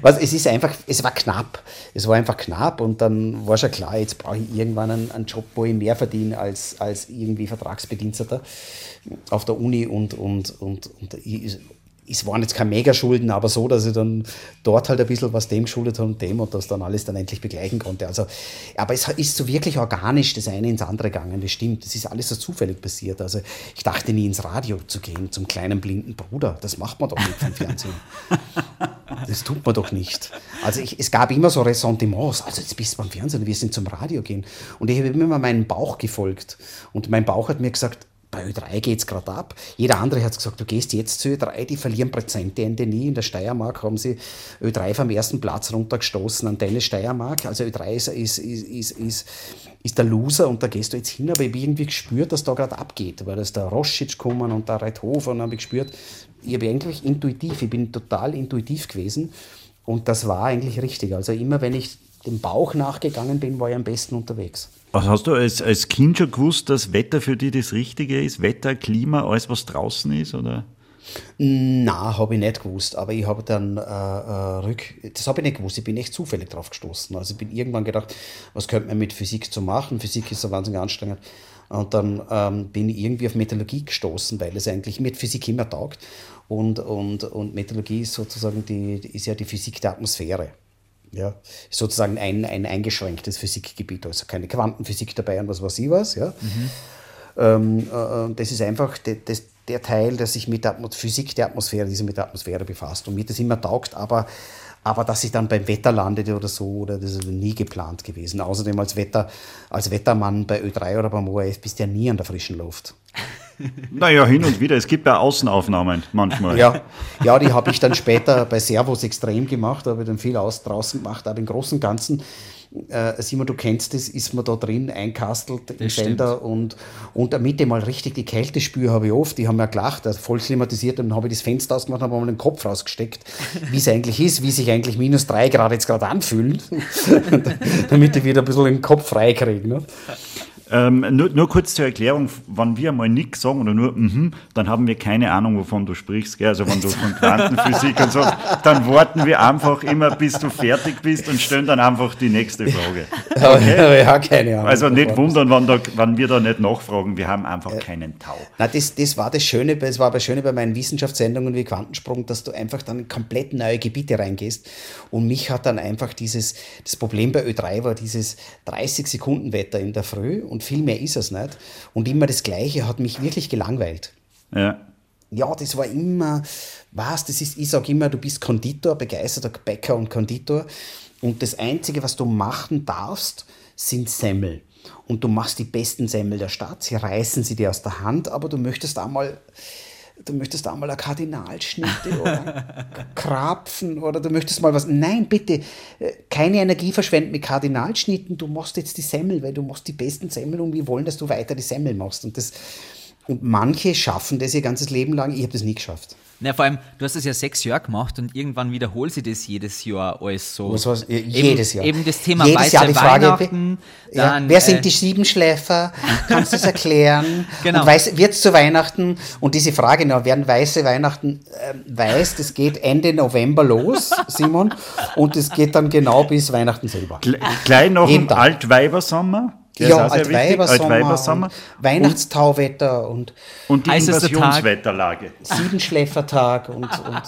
Was, es ist einfach, es war knapp. Es war einfach knapp und dann war schon klar, jetzt brauche ich irgendwann einen, einen Job, wo ich mehr verdiene als, als irgendwie Vertragsbediensteter auf der Uni und, und, und, und ich, es waren jetzt keine Megaschulden, aber so, dass ich dann dort halt ein bisschen was dem geschuldet habe und dem und das dann alles dann endlich begleichen konnte. Also, aber es ist so wirklich organisch das eine ins andere gegangen, das stimmt. Das ist alles so zufällig passiert. Also ich dachte nie ins Radio zu gehen, zum kleinen blinden Bruder. Das macht man doch nicht vom Fernsehen. Das tut man doch nicht. Also ich, es gab immer so Ressentiments. Also jetzt bist du beim Fernsehen, wir sind zum Radio gehen. Und ich habe immer meinem Bauch gefolgt. Und mein Bauch hat mir gesagt, bei Ö3 geht es gerade ab. Jeder andere hat gesagt, du gehst jetzt zu Ö3, die verlieren Prozentende nie. In der Steiermark haben sie Ö3 vom ersten Platz runtergestoßen an Dennis Steiermark. Also Ö3 ist, ist, ist, ist, ist der Loser und da gehst du jetzt hin. Aber ich habe irgendwie gespürt, dass da gerade abgeht, weil das der Roschitsch kommen und der Reithofer und habe ich gespürt, ich habe eigentlich intuitiv, ich bin total intuitiv gewesen und das war eigentlich richtig. Also immer wenn ich dem Bauch nachgegangen bin, war ich am besten unterwegs. Was hast du als, als Kind schon gewusst, dass Wetter für dich das Richtige ist? Wetter, Klima, alles, was draußen ist? Oder? Na, habe ich nicht gewusst, aber ich habe dann äh, äh, rück, das habe ich nicht gewusst, ich bin echt zufällig drauf gestoßen. Also ich bin irgendwann gedacht, was könnte man mit Physik zu machen? Physik ist so wahnsinnig anstrengend. Und dann ähm, bin ich irgendwie auf Metallurgie gestoßen, weil es eigentlich mit Physik immer taugt. Und, und, und Metallurgie ist sozusagen die, ist ja die Physik der Atmosphäre. Ja, sozusagen ein, ein eingeschränktes Physikgebiet, also keine Quantenphysik dabei und was weiß ich was. Ja. Mhm. Ähm, äh, das ist einfach de, das, der Teil, der sich mit der Physik der Atmosphäre, die sich mit der Atmosphäre befasst und mir das immer taugt, aber, aber dass ich dann beim Wetter landete oder so, oder das ist nie geplant gewesen. Außerdem als, Wetter, als Wettermann bei Ö3 oder beim ORF bist du ja nie an der frischen Luft. [laughs] Naja, hin und wieder. Es gibt ja Außenaufnahmen manchmal. Ja, ja die habe ich dann später bei Servus extrem gemacht, habe dann viel aus draußen gemacht, aber im Großen und Ganzen äh, Simon, du kennst das, ist man da drin einkastelt im Sender und, und damit ich mal richtig die Kälte spüre, habe ich oft, die haben ja gelacht, also voll klimatisiert, und dann habe ich das Fenster ausgemacht und habe mal den Kopf rausgesteckt, wie es eigentlich ist, wie sich eigentlich minus drei Grad jetzt gerade anfühlen, [laughs] damit ich wieder ein bisschen den Kopf frei kriege. Ne? Ähm, nur, nur, kurz zur Erklärung, wenn wir mal nichts sagen oder nur mhm, dann haben wir keine Ahnung, wovon du sprichst. Gell? Also wenn du von Quantenphysik und so, dann warten wir einfach immer, bis du fertig bist und stellen dann einfach die nächste Frage. [laughs] Okay? Ja, keine Ahnung. Also nicht wundern, wenn, da, wenn wir da nicht nachfragen, wir haben einfach keinen Tau. Na, das, das war das Schöne, das war das Schöne bei meinen Wissenschaftssendungen wie Quantensprung, dass du einfach dann in komplett neue Gebiete reingehst. Und mich hat dann einfach dieses, das Problem bei Ö3 war dieses 30 Sekunden Wetter in der Früh und und viel mehr ist es nicht. Und immer das Gleiche hat mich wirklich gelangweilt. Ja. Ja, das war immer, was, das ist, ich sage immer, du bist Konditor, begeisterter Bäcker und Konditor. Und das Einzige, was du machen darfst, sind Semmel. Und du machst die besten Semmel der Stadt. Sie reißen sie dir aus der Hand, aber du möchtest einmal du möchtest einmal eine Kardinalschnitte oder [laughs] Krapfen oder du möchtest mal was. Nein, bitte, äh, keine Energie verschwenden mit Kardinalschnitten. Du machst jetzt die Semmel, weil du machst die besten Semmel und wir wollen, dass du weiter die Semmel machst. Und, das, und manche schaffen das ihr ganzes Leben lang. Ich habe das nie geschafft. Na, vor allem, du hast das ja sechs Jahre gemacht und irgendwann wiederholt sie das jedes Jahr alles so. Was, was, jedes Jahr. Eben das Thema jedes weiße Jahr die Frage, Weihnachten. Ja, dann, wer sind äh, die Siebenschläfer? Kannst du das erklären? [laughs] Genau. Und wird es zu Weihnachten? Und diese Frage, na, werden weiße Weihnachten äh, weiß, das geht Ende November los, [laughs] Simon, und das geht dann genau bis Weihnachten selber. Gle- Gleich noch ein Tag. Altweibersommer. Der ja. Altweibersommer, Weihnachtstauwetter und Und die. Invasionswetterlage. Siebenschläfertag und, [laughs] und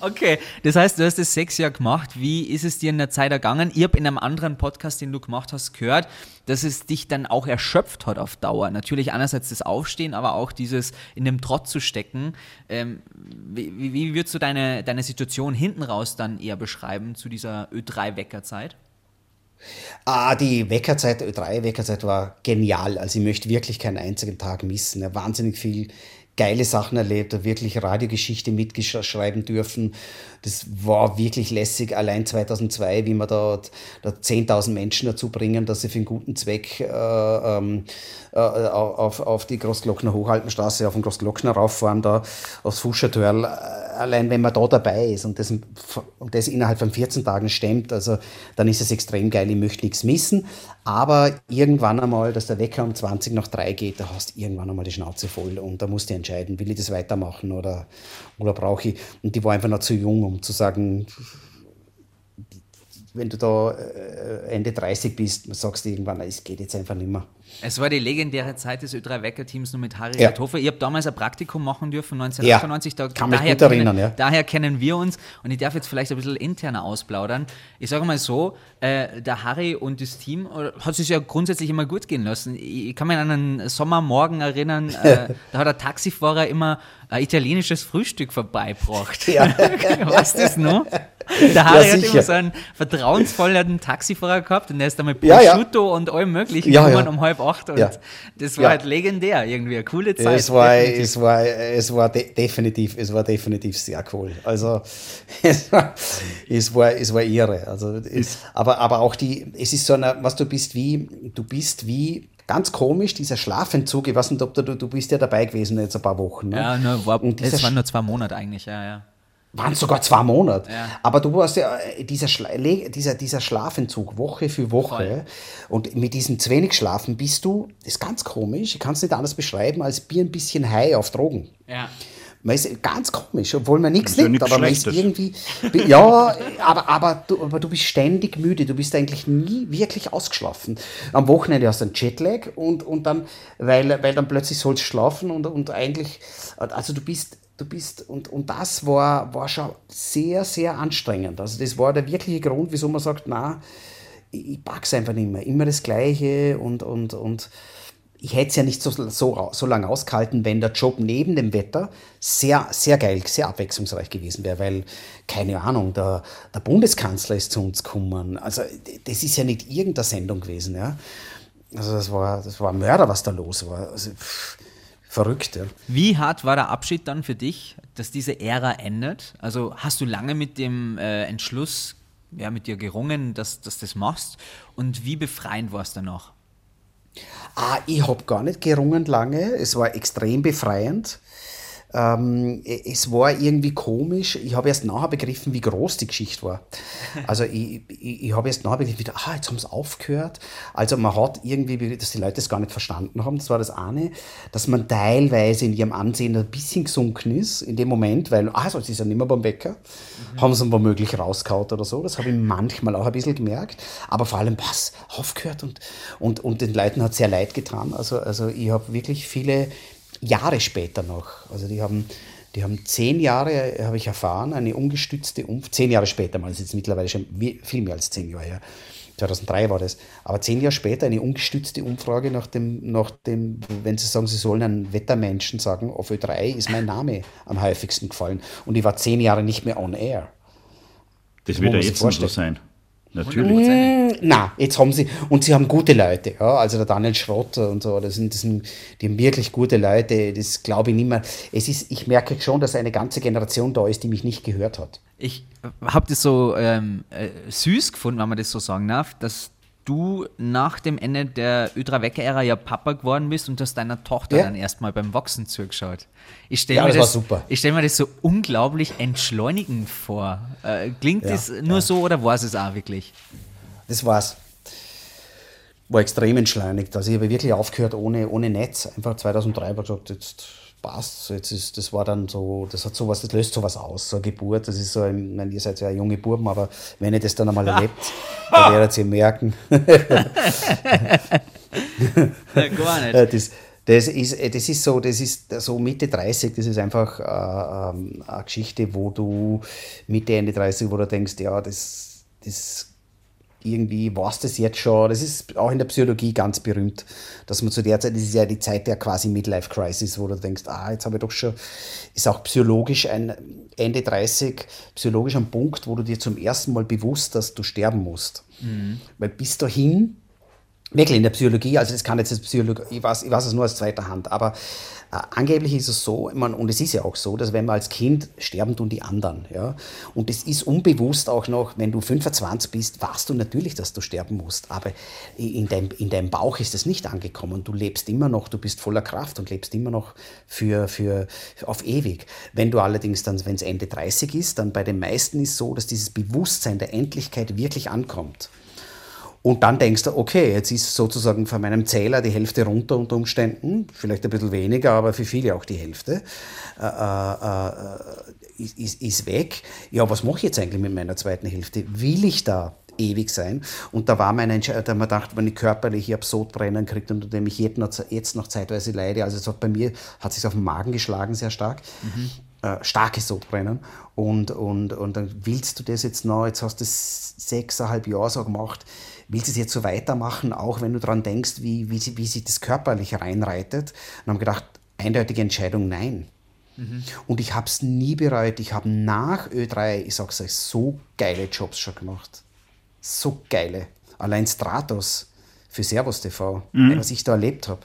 Okay, das heißt, du hast das sechs Jahre gemacht. Wie ist es dir in der Zeit ergangen? Ich habe in einem anderen Podcast, den du gemacht hast, gehört, dass es dich dann auch erschöpft hat auf Dauer. Natürlich einerseits das Aufstehen, aber auch dieses in dem Trott zu stecken. Ähm, wie, wie, wie würdest du deine, deine Situation hinten raus dann eher beschreiben zu dieser Ö3-Weckerzeit? Ah, die Weckerzeit, Ö3-Weckerzeit war genial. Also ich möchte wirklich keinen einzigen Tag missen. Habe wahnsinnig viel geile Sachen erlebt, wirklich Radiogeschichte mitschreiben dürfen. Das war wirklich lässig. Allein 2002, wie wir da, da 10.000 Menschen dazu bringen, dass sie für einen guten Zweck äh, ähm, äh, auf, auf die Großglockner Hochalpenstraße, auf den Großglockner rauffahren, da aufs Fuschertörl. Allein wenn man da dabei ist und das, und das innerhalb von 14 Tagen stemmt, also dann ist es extrem geil. Ich möchte nichts missen. Aber irgendwann einmal, dass der Wecker um 20 nach 3 geht, da hast du irgendwann einmal die Schnauze voll und da musst du entscheiden, will ich das weitermachen oder, oder brauche ich. Und die war einfach noch zu jung, um zu sagen, wenn du da äh, Ende 30 bist, sagst du irgendwann, es geht jetzt einfach nicht mehr. Es war die legendäre Zeit des Ö3-Wecker-Teams nur mit Harry Ja. Reithofer. Ich habe damals ein Praktikum machen dürfen, 1998. da, kann mich daher gut erinnern, kennen, ja. Daher kennen wir uns und ich darf jetzt vielleicht ein bisschen interner ausplaudern. Ich sage mal so, äh, der Harry und das Team äh, hat sich ja grundsätzlich immer gut gehen lassen. Ich, kann mich an einen Sommermorgen erinnern, äh, [laughs] da hat der Taxifahrer immer ein italienisches Frühstück vorbeigebracht. Ja. [laughs] weißt du das noch? Der Harry hat sicher. immer so einen vertrauensvollen Taxifahrer gehabt und der ist dann mit Ja, ja. Prosciutto und allem möglichen Ja, gekommen ja. um halb acht und Ja. das war Ja. halt legendär, irgendwie eine coole Zeit. Es war, definitiv. es war, es war de definitiv, es war definitiv sehr cool. Also [laughs] es war, es war, es war irre. Also, es, aber, aber auch die, es ist so eine, was du bist wie, du bist wie ganz komisch dieser Schlafentzug. Ich weiß nicht, ob du, du bist ja dabei gewesen jetzt ein paar Wochen. Ne? ja, nur, war, Und es waren nur zwei Monate eigentlich, ja, ja. Waren sogar zwei Monate. Ja. Aber du warst ja äh, dieser, Schla dieser, dieser Schlafentzug Woche für Woche. Voll. Und mit diesem zu wenig Schlafen bist du, das ist ganz komisch, ich kann es nicht anders beschreiben, als Bier ein bisschen high auf Drogen. Ja. Man ist ganz komisch, obwohl man nichts ja nimmt, nichts aber man ist irgendwie. Ja, aber, aber, du, aber du bist ständig müde, du bist eigentlich nie wirklich ausgeschlafen. Am Wochenende hast du einen Jetlag und, und dann, weil, weil dann plötzlich sollst du schlafen und, und eigentlich, also du bist, du bist, und, und das war, war schon sehr, sehr anstrengend. Also das war der wirkliche Grund, wieso man sagt, na, ich, ich pack's einfach nicht mehr. Immer das Gleiche und, und, und ich hätte es ja nicht so, so, so lange ausgehalten, wenn der Job neben dem Wetter sehr, sehr geil, sehr abwechslungsreich gewesen wäre, weil, keine Ahnung, der, der Bundeskanzler ist zu uns gekommen. Also, das ist ja nicht irgendeine Sendung gewesen, ja. Also, das war, das war Mörder, was da los war. Also, pff, verrückt, ja. Wie hart war der Abschied dann für dich, dass diese Ära endet? Also hast du lange mit dem äh, Entschluss ja, mit dir gerungen, dass, dass du das machst? Und wie befreiend war es danach? Ah, ich habe gar nicht gerungen lange. Es war extrem befreiend. Ähm, es war irgendwie komisch. Ich habe erst nachher begriffen, wie groß die Geschichte war. [laughs] Also ich, ich, ich habe erst nachher begriffen, wieder, ah, jetzt haben sie aufgehört. Also man hat irgendwie, dass die Leute das gar nicht verstanden haben, das war das eine, dass man teilweise in ihrem Ansehen ein bisschen gesunken ist in dem Moment, weil, ah, so, sie ist ja nicht mehr beim Bäcker, haben sie ihn womöglich rausgehauen oder so. Das habe ich manchmal auch ein bisschen gemerkt. Aber vor allem, was, aufgehört und, und, und den Leuten hat sehr leid getan. Also, also ich habe wirklich viele Jahre später noch, also die haben, die haben zehn Jahre, habe ich erfahren, eine ungestützte Umfrage, zehn Jahre später, mal, das ist jetzt mittlerweile schon viel mehr als zehn Jahre her, 2003 war das, aber zehn Jahre später eine ungestützte Umfrage nach dem, nach dem wenn sie sagen, sie sollen einen Wettermenschen sagen, auf Ö3 ist mein Name am häufigsten gefallen. Und ich war zehn Jahre nicht mehr on air. Das muss wird ja man jetzt so sein. Natürlich. Na, jetzt haben sie, und sie haben gute Leute, ja, also der Daniel Schrotter und so, das sind, das sind, die haben wirklich gute Leute, das glaube ich nicht mehr. Es ist, ich merke schon, dass eine ganze Generation da ist, die mich nicht gehört hat. Ich habe das so ähm, äh, süß gefunden, wenn man das so sagen darf, dass du nach dem Ende der Ödra-Wecker-Ära ja Papa geworden bist und hast deiner Tochter Ja. dann erstmal beim Wachsen zugeschaut. Ich stelle Ja, mir, das war das, ich stell mir das so unglaublich entschleunigend vor. Äh, klingt Ja, das nur so oder war es es auch wirklich? Das war's. War extrem entschleunigt. Also ich habe wirklich aufgehört ohne, ohne Netz. Einfach 2003 habe ich gesagt, jetzt passt. Jetzt ist, das war dann so, das hat sowas, das löst sowas aus. So eine Geburt, das ist so, ich meine, ihr seid ja junge Buben, aber wenn ihr das dann einmal [laughs] erlebt, dann werdet ihr merken, [laughs] Ja, gar nicht. [laughs] Äh, das, das, ist, äh, das ist so, das ist so Mitte 30, das ist einfach äh, ähm, eine Geschichte, wo du Mitte, Ende 30, wo du denkst, ja, das, das irgendwie war es das jetzt schon. Das ist auch in der Psychologie ganz berühmt, dass man zu der Zeit, das ist ja die Zeit der quasi Midlife Crisis, wo du denkst, ah, jetzt habe ich doch schon, ist auch psychologisch ein Ende 30, psychologisch ein Punkt, wo du dir zum ersten Mal bewusst, dass du sterben musst. Weil bis dahin Wirklich in der Psychologie, also das kann jetzt als Psychologie, ich weiß, ich weiß es nur aus zweiter Hand, aber angeblich ist es so, mein, und es ist ja auch so, dass wenn man als Kind sterben tun die anderen, ja, und es ist unbewusst auch noch, wenn du 25 bist, weißt du natürlich, dass du sterben musst, aber in deinem, in deinem Bauch ist es nicht angekommen, du lebst immer noch, du bist voller Kraft und lebst immer noch für, für, auf ewig. Wenn du allerdings dann, wenn es Ende 30 ist, dann bei den meisten ist so, dass dieses Bewusstsein der Endlichkeit wirklich ankommt. Und dann denkst du, okay, jetzt ist sozusagen von meinem Zähler die Hälfte runter unter Umständen, vielleicht ein bisschen weniger, aber für viele auch die Hälfte, äh, äh, äh, ist, ist, ist weg. Ja, was mache ich jetzt eigentlich mit meiner zweiten Hälfte? Will ich da ewig sein? Und da war meine Entscheidung, da ich gedacht, wenn ich körperlich, ich habe Sodbrennen gekriegt, unter dem ich jetzt noch, jetzt noch zeitweise leide, also es hat bei mir, hat sich auf den Magen geschlagen sehr stark äh, starkes Sodbrennen. Und, und, und dann willst du das jetzt noch, jetzt hast du das sechseinhalb Jahre so gemacht, willst du es jetzt so weitermachen, auch wenn du daran denkst, wie, wie, sie- wie sich das körperlich reinreitet? Und haben gedacht, eindeutige Entscheidung, nein. Und ich habe es nie bereut. Ich habe nach Ö3, ich sag's euch, so geile Jobs schon gemacht. So geile. Allein Stratos für Servus TV, was ich da erlebt habe.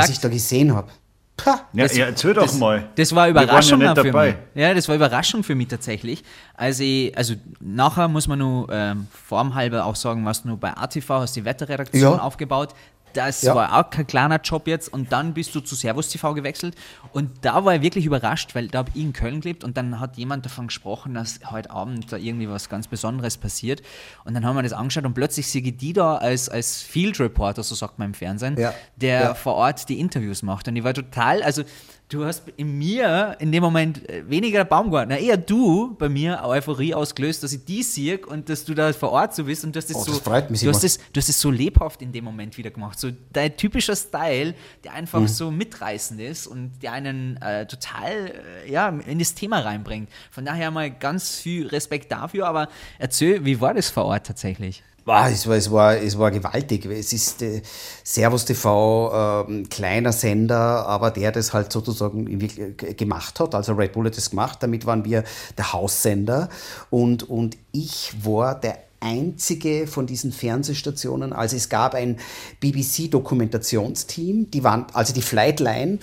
Was ich da gesehen habe. Pah! Ja, ja, erzähl doch das, mal. Das war Überraschung ja für dabei. mich. Ja, das war Überraschung für mich tatsächlich. Also, ich, also nachher muss man nur ähm, formhalber auch sagen, was du nur bei ATV hast die Wetterredaktion Ja. aufgebaut. Das Ja. war auch kein kleiner Job jetzt und dann bist du zu Servus TV gewechselt und da war ich wirklich überrascht, weil da habe ich in Köln gelebt und dann hat jemand davon gesprochen, dass heute Abend da irgendwie was ganz Besonderes passiert und dann haben wir das angeschaut und plötzlich sehe ich die da als, als Field Reporter, so sagt man im Fernsehen, Ja. der Ja. vor Ort die Interviews macht. Und ich war total, also du hast in mir in dem Moment äh, weniger Baumgartner, eher du bei mir Euphorie ausgelöst, dass ich die sehe und dass du da vor Ort so bist und du hast das Oh, so, das freut mich, du hast das, du hast es so lebhaft in dem Moment wieder gemacht. So dein typischer Style, der einfach Mhm. so mitreißend ist und der einen äh, total äh, ja, in das Thema reinbringt. Von daher mal ganz viel Respekt dafür, aber erzähl, wie war das vor Ort tatsächlich? Wow, es, war, es, war, es war gewaltig. Es ist äh, Servus TV, ähm, kleiner Sender, aber der das halt sozusagen äh, gemacht hat. Also Red Bull hat das gemacht. Damit waren wir der Haussender. Und, und ich war der einzige von diesen Fernsehstationen, also es gab ein BBC-Dokumentationsteam, die waren, also die Flightline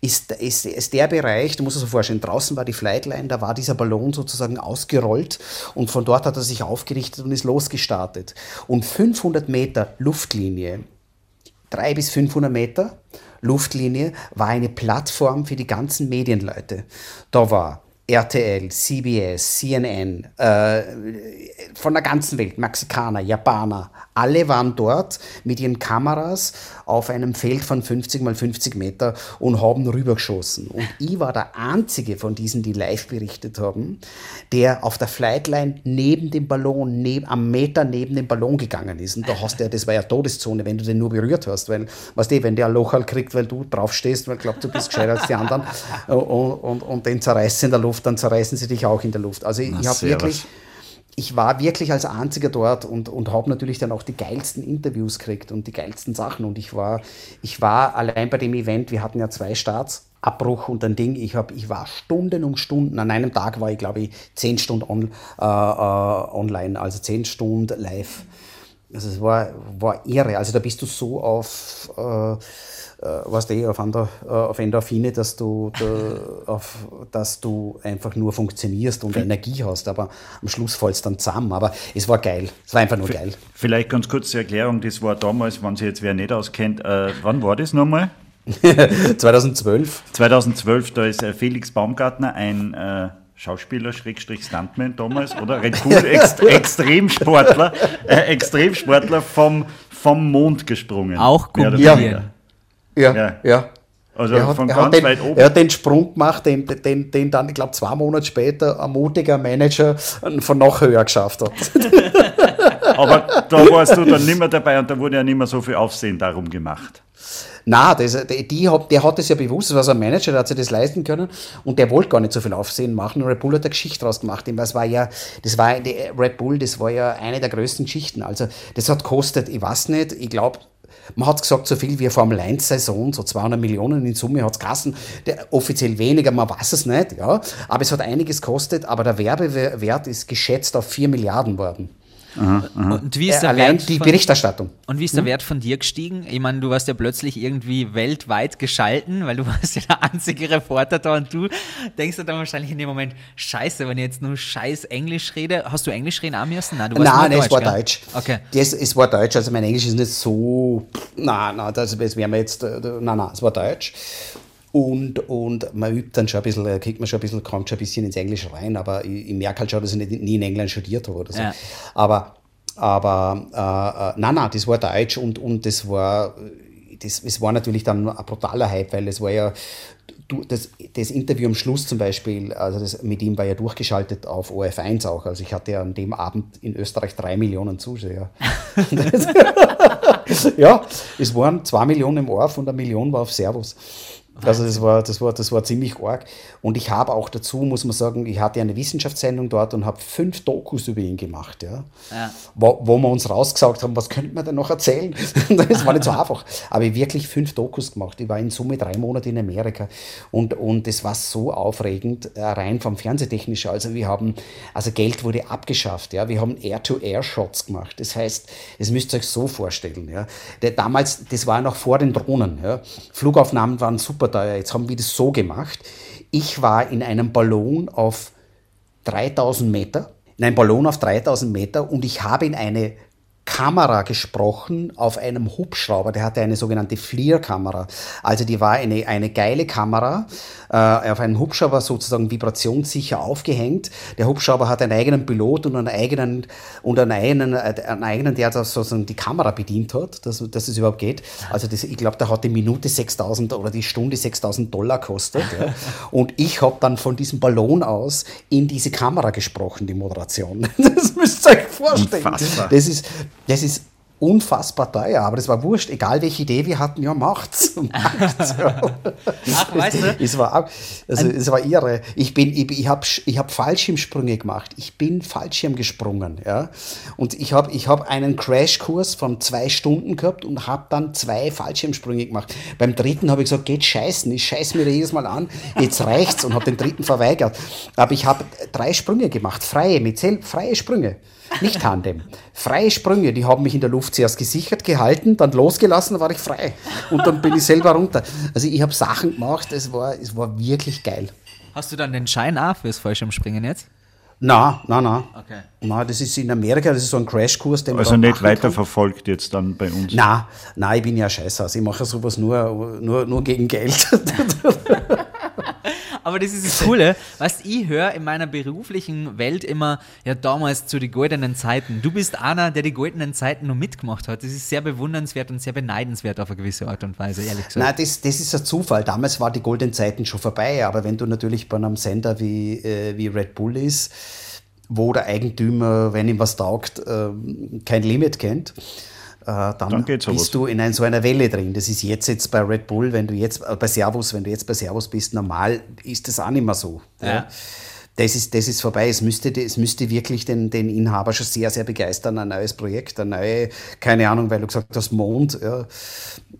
ist, ist, ist der Bereich, du musst dir so vorstellen, draußen war die Flightline, da war dieser Ballon sozusagen ausgerollt und von dort hat er sich aufgerichtet und ist losgestartet. Und 500 Meter Luftlinie, 300 bis 500 Meter Luftlinie, war eine Plattform für die ganzen Medienleute. Da war RTL, CBS, CNN, äh, von der ganzen Welt, Mexikaner, Japaner, alle waren dort mit ihren Kameras auf einem Feld von 50 mal 50 Meter und haben rübergeschossen. Und [laughs] ich war der einzige von diesen, die live berichtet haben, der auf der Flightline neben dem Ballon, neb, am Meter neben dem Ballon gegangen ist. Und da hast du ja, das war ja Todeszone, wenn du den nur berührt hast, weil, weißt du, wenn der ein Loch halt kriegt, weil du draufstehst, weil glaubt, du bist gescheiter als die anderen [laughs] und, und, und den zerreißt in der Luft, dann zerreißen sie dich auch in der Luft. Also ich, ich habe wirklich ich war wirklich als Einziger dort und, und habe natürlich dann auch die geilsten Interviews gekriegt und die geilsten Sachen. Und ich war, ich war allein bei dem Event, wir hatten ja zwei Starts, Abbruch und ein Ding. Ich, hab, ich war Stunden um Stunden. An einem Tag war ich, glaube ich, zehn Stunden on, äh, äh, online, also zehn Stunden live. Also es war, war irre. Also da bist du so auf, äh, was der auf, der, äh, auf Endorphine, dass du, da, [laughs] auf, dass du einfach nur funktionierst und Energie hast, aber am Schluss fällst dann zusammen. Aber es war geil. Es war einfach nur geil. Vielleicht ganz kurz zur Erklärung, das war damals, wenn sich jetzt wer nicht auskennt, äh, wann war das nochmal? [laughs] 2012. 2012, da ist äh, Felix Baumgartner ein äh, Schauspieler, Schrägstrich Stuntman damals, oder? Red Bull [laughs] Ext Extremsportler, äh, Extremsportler vom, vom Mond gesprungen. Auch kombinieren. weniger. Ja, Ja. ja. Also er hat, von ganz den, weit oben. er hat den Sprung gemacht, den, den, den dann, ich glaube, zwei Monate später ein mutiger Manager von noch höher geschafft hat. [laughs] Aber da warst du dann nicht mehr dabei und da wurde ja nicht mehr so viel Aufsehen darum gemacht. Na, das, die, die hat, der hat das ja bewusst, das war so ein Manager, der hat sich das leisten können und der wollte gar nicht so viel Aufsehen machen. Und Red Bull hat eine Geschichte draus gemacht. Das war ja, das war Red Bull, das war ja eine der größten Geschichten. Also das hat kostet, ich weiß nicht, ich glaube, man hat gesagt, so viel wie Formel 1 Saison, so 200 Millionen in Summe hat es Kassen, offiziell weniger, man weiß es nicht, ja. Aber es hat einiges gekostet, aber der Werbewert ist geschätzt auf 4 Milliarden worden. Und wie ist Äh, der allein Wert die von, Berichterstattung. Und wie ist der Wert von dir gestiegen? Ich meine, du warst ja plötzlich irgendwie weltweit geschalten, weil du [laughs] warst ja der einzige Reporter da und du denkst dir dann wahrscheinlich in dem Moment, scheiße, wenn ich jetzt nur scheiß Englisch rede. Hast du Englisch reden auch müssen? Nein, du warst Nein, nur nein, es war gell? Deutsch. Okay. Das, es war Deutsch, also mein Englisch ist nicht so. Nein, nein, das, das wären wir jetzt. äh, Nein, nein, es war Deutsch. Und, und man übt dann schon ein bisschen, äh, kriegt man schon ein bisschen, kommt schon ein bisschen ins Englische rein, aber ich, ich merke halt schon, dass ich nicht, nie in England studiert habe oder so. Ja. Aber, aber äh, äh, nein, nein, das war Deutsch und, und das war. Das, es war natürlich dann ein brutaler Hype, weil es war ja, du, das, das Interview am Schluss zum Beispiel, also das, mit ihm war ja durchgeschaltet auf OF1 auch. Also ich hatte ja an dem Abend in Österreich drei Millionen Zuschauer. [laughs] [laughs] ja, es waren zwei Millionen im ORF und eine Million war auf Servus. Also das war, das war, das war ziemlich arg. Und ich habe auch dazu, muss man sagen, ich hatte eine Wissenschaftssendung dort und habe fünf Dokus über ihn gemacht, ja. Ja. Wo, wo wir uns rausgesagt haben, was könnte man denn noch erzählen? [laughs] das war nicht so einfach. Aber ich habe wirklich fünf Dokus gemacht. Ich war in Summe drei Monate in Amerika und, und es war so aufregend, äh, rein vom Fernsehtechnischen. Also wir haben, also Geld wurde abgeschafft, ja. Wir haben Air-to-Air-Shots gemacht. Das heißt, das müsst ihr euch so vorstellen, ja. Damals, das war noch vor den Drohnen, ja. Flugaufnahmen waren super teuer. Jetzt haben wir das so gemacht. Ich war in einem Ballon auf 3000 Meter, in einem Ballon auf 3000 Meter und ich habe in eine Kamera gesprochen auf einem Hubschrauber, der hatte eine sogenannte FLIR-Kamera. Also die war eine, eine geile Kamera, äh, auf einem Hubschrauber sozusagen vibrationssicher aufgehängt. Der Hubschrauber hat einen eigenen Pilot und einen eigenen, und einen eigenen, äh, einen eigenen der das sozusagen die Kamera bedient hat, dass, dass es überhaupt geht. Also das, ich glaube, da hat die Minute 6000 oder die Stunde 6000 Dollar kostet. ja. [laughs] Und ich habe dann von diesem Ballon aus in diese Kamera gesprochen, die Moderation. [laughs] Das müsst ihr euch vorstellen. Unfassbar. Das ist, das ist unfassbar teuer, aber das war wurscht. Egal welche Idee wir hatten, ja, macht's. [laughs] macht's ja. [laughs] Ach, weißt du? Es war, also, es war irre. Ich, bin, ich, ich habe ich hab Fallschirmsprünge gemacht. Ich bin Fallschirm gesprungen. Ja? Und ich habe ich hab einen Crashkurs von zwei Stunden gehabt und habe dann zwei Fallschirmsprünge gemacht. Beim dritten habe ich gesagt, geht scheißen. Ich scheiß mir jedes Mal an. Jetzt reicht's und habe den dritten verweigert. Aber ich habe drei Sprünge gemacht. Freie, mit freie Sprünge. Nicht Tandem. Freie Sprünge, die haben mich in der Luft zuerst gesichert, gehalten, dann losgelassen, dann war ich frei. Und dann bin ich selber runter. Also ich habe Sachen gemacht, es war, es war wirklich geil. Hast du dann den Schein auch fürs Fallschirmspringen jetzt? Na, na, na. Okay. Na, das ist in Amerika, das ist so ein Crashkurs, den man Also nicht weiterverfolgt jetzt dann bei uns. Na, na, ich bin ja scheiße. Ich mache sowas nur, nur, nur gegen Geld. [laughs] Aber das ist das Coole. Weißt ich höre in meiner beruflichen Welt immer, ja, damals zu den goldenen Zeiten. Du bist einer, der die goldenen Zeiten nur mitgemacht hat. Das ist sehr bewundernswert und sehr beneidenswert auf eine gewisse Art und Weise, ehrlich gesagt. Nein, das, das ist ein Zufall. Damals war die Goldenen Zeiten schon vorbei, aber wenn du natürlich bei einem Sender wie, äh, wie Red Bull ist, wo der Eigentümer, wenn ihm was taugt, ähm, kein Limit kennt, äh, dann, Dann sowas. bist du in ein, so einer Welle drin. Das ist jetzt, jetzt bei Red Bull, wenn du jetzt äh, bei Servus, wenn du jetzt bei Servus bist, normal ist das auch nicht mehr so. Ja. Das ist, das ist vorbei. Es müsste, es müsste wirklich den, den Inhaber schon sehr, sehr begeistern, ein neues Projekt, eine neue, keine Ahnung, weil du gesagt hast, Mond. Ja.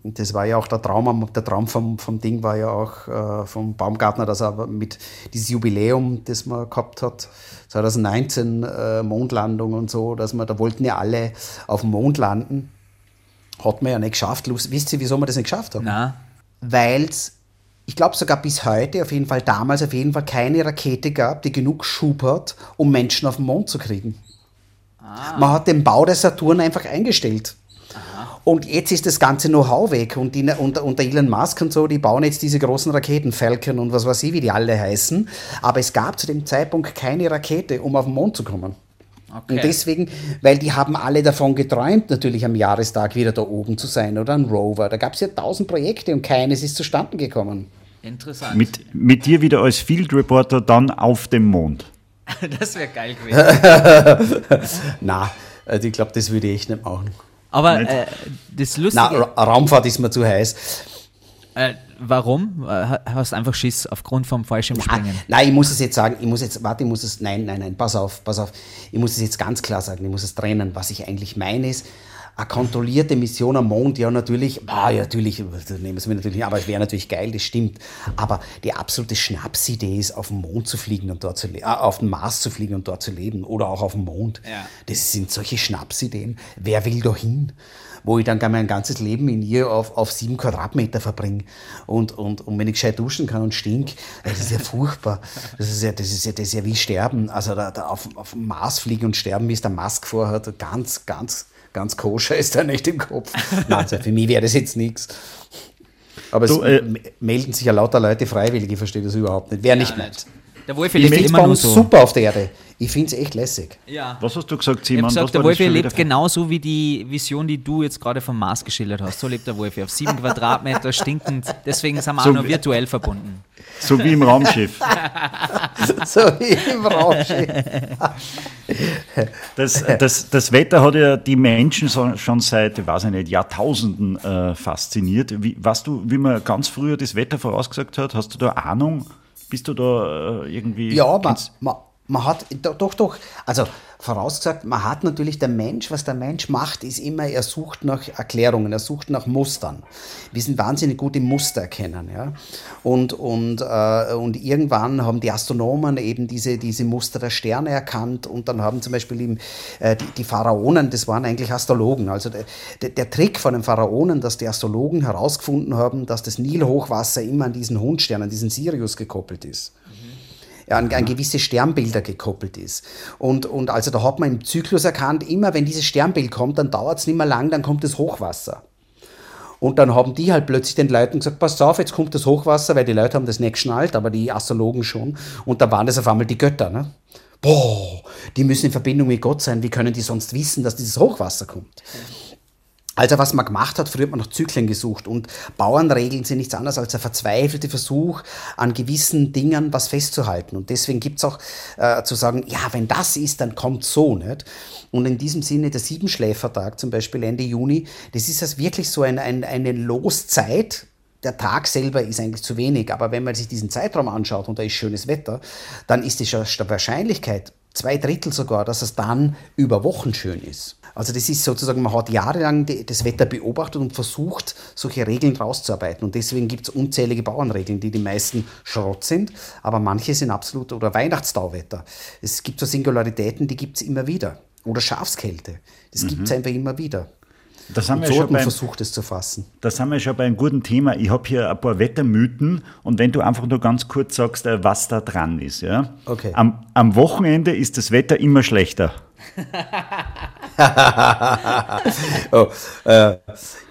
Das war ja auch der Traum, der Traum vom, vom Ding war ja auch äh, vom Baumgartner, dass er mit dieses Jubiläum, das man gehabt hat, 2019 äh, Mondlandung und so, dass man, da wollten ja alle auf dem Mond landen. Hat man ja nicht geschafft. Wisst ihr, wieso wir das nicht geschafft haben? Na, weil es, ich glaube sogar bis heute, auf jeden Fall damals, auf jeden Fall keine Rakete gab, die genug Schub hat, um Menschen auf den Mond zu kriegen. Man hat den Bau der Saturn einfach eingestellt. Und jetzt ist das ganze Know-how weg und, die, und, und der Elon Musk und so, die bauen jetzt diese großen Raketen, Falcon und was weiß ich, wie die alle heißen. Aber es gab zu dem Zeitpunkt keine Rakete, um auf den Mond zu kommen. Okay. Und deswegen, weil die haben alle davon geträumt, natürlich am Jahrestag wieder da oben zu sein oder ein Rover. Da gab es ja tausend Projekte und keines ist zustande gekommen. Interessant. Mit, mit dir wieder als Field Reporter dann auf dem Mond. [laughs] das wäre geil gewesen. [laughs] Na, also ich glaube, das würde ich echt nicht machen. Aber äh, das Na, Lustige, Ra Raumfahrt ist mir zu heiß. Äh, warum? Äh, ha- hast einfach Schiss aufgrund vom Fallschirmspringen? Nein, ich muss es jetzt sagen, ich muss jetzt, warte, ich muss es, nein, nein, nein, pass auf, pass auf. Ich muss es jetzt ganz klar sagen, ich muss es trennen. Was ich eigentlich meine ist, eine kontrollierte Mission am Mond, ja natürlich, ah, ja, natürlich, das nehmen Sie mir natürlich, aber es wäre natürlich geil, das stimmt. Aber die absolute Schnapsidee ist, auf den Mond zu fliegen und dort zu leben, äh, auf den Mars zu fliegen und dort zu leben oder auch auf dem Mond. Ja. Das sind solche Schnapsideen. Wer will da hin? Wo ich dann gar mein ganzes Leben in ihr auf, auf sieben Quadratmeter verbringe. Und, und, und wenn ich gescheit duschen kann und stink, das ist ja furchtbar. Das ist ja, das ist ja, das ist ja wie sterben. Also da, da auf, auf dem Mars fliegen und sterben, wie es der Musk vorhat, ganz, ganz, ganz koscher ist da nicht im Kopf. Nein, also für mich wäre das jetzt nichts. Aber Du, es äh, melden sich ja lauter Leute freiwillig, ich verstehe das überhaupt nicht. Wer nicht Ja, meint. Der Wolfi Ich lebt immer uns so. super auf der Erde. Ich finde es echt lässig. Ja. Was hast du gesagt, Ich Simon? Was gesagt, der Wolfi lebt genauso wie die Vision, die du jetzt gerade vom Mars geschildert hast. So lebt der Wolfi. Auf sieben [laughs] Quadratmeter stinkend. Deswegen sind wir So auch nur virtuell verbunden. So wie im Raumschiff. [laughs] so wie im Raumschiff. Das, das, das Wetter hat ja die Menschen schon seit, ich weiß nicht, Jahrtausenden äh, fasziniert. Wie, weißt du, wie man ganz früher das Wetter vorausgesagt hat? Hast du da Ahnung? Bist du da äh, irgendwie. Ja, man, man, man hat, do- doch, doch, also vorausgesagt, man hat natürlich der Mensch, was der Mensch macht, ist immer, er sucht nach Erklärungen, er sucht nach Mustern. Wir sind wahnsinnig gut im Muster erkennen, ja. Und, und, äh, und irgendwann haben die Astronomen eben diese, diese Muster der Sterne erkannt und dann haben zum Beispiel im, äh, die, die Pharaonen, das waren eigentlich Astrologen. Also der, der, Trick von den Pharaonen, dass die Astrologen herausgefunden haben, dass das Nilhochwasser immer an diesen Hundstern, an diesen Sirius gekoppelt ist an, an gewisse Sternbilder gekoppelt ist. Und, und also da hat man im Zyklus erkannt, immer wenn dieses Sternbild kommt, dann dauert es nicht mehr lang, dann kommt das Hochwasser. Und dann haben die halt plötzlich den Leuten gesagt, passt auf, jetzt kommt das Hochwasser, weil die Leute haben das nicht geschnallt, aber die Astrologen schon. Und da waren das auf einmal die Götter. Ne? Boah, die müssen in Verbindung mit Gott sein, wie können die sonst wissen, dass dieses Hochwasser kommt? Also was man gemacht hat, früher hat man nach Zyklen gesucht und Bauernregeln sind nichts anderes als ein verzweifelter Versuch, an gewissen Dingen was festzuhalten. Und deswegen gibt es auch äh, zu sagen, ja, wenn das ist, dann kommt so. Nicht? Und in diesem Sinne, der Siebenschläfertag zum Beispiel Ende Juni, das ist also wirklich so ein, ein, eine Loszeit, der Tag selber ist eigentlich zu wenig, aber wenn man sich diesen Zeitraum anschaut und da ist schönes Wetter, dann ist die Sch- Wahrscheinlichkeit, zwei Drittel sogar, dass es dann über Wochen schön ist. Also das ist sozusagen, man hat jahrelang das Wetter beobachtet und versucht, solche Regeln rauszuarbeiten. Und deswegen gibt es unzählige Bauernregeln, die die meisten Schrott sind, aber manche sind absolut, oder Weihnachtstauwetter. Es gibt so Singularitäten, die gibt es immer wieder. Oder Schafskälte, das gibt es einfach immer wieder. Da sind, Und wir so schon beim, versucht, es zu fassen. da sind wir schon bei einem guten Thema. Ich habe hier ein paar Wettermythen und wenn du einfach nur ganz kurz sagst, äh, was da dran ist. Ja? Okay. Am, am Wochenende ist das Wetter immer schlechter. [laughs] Oh, äh,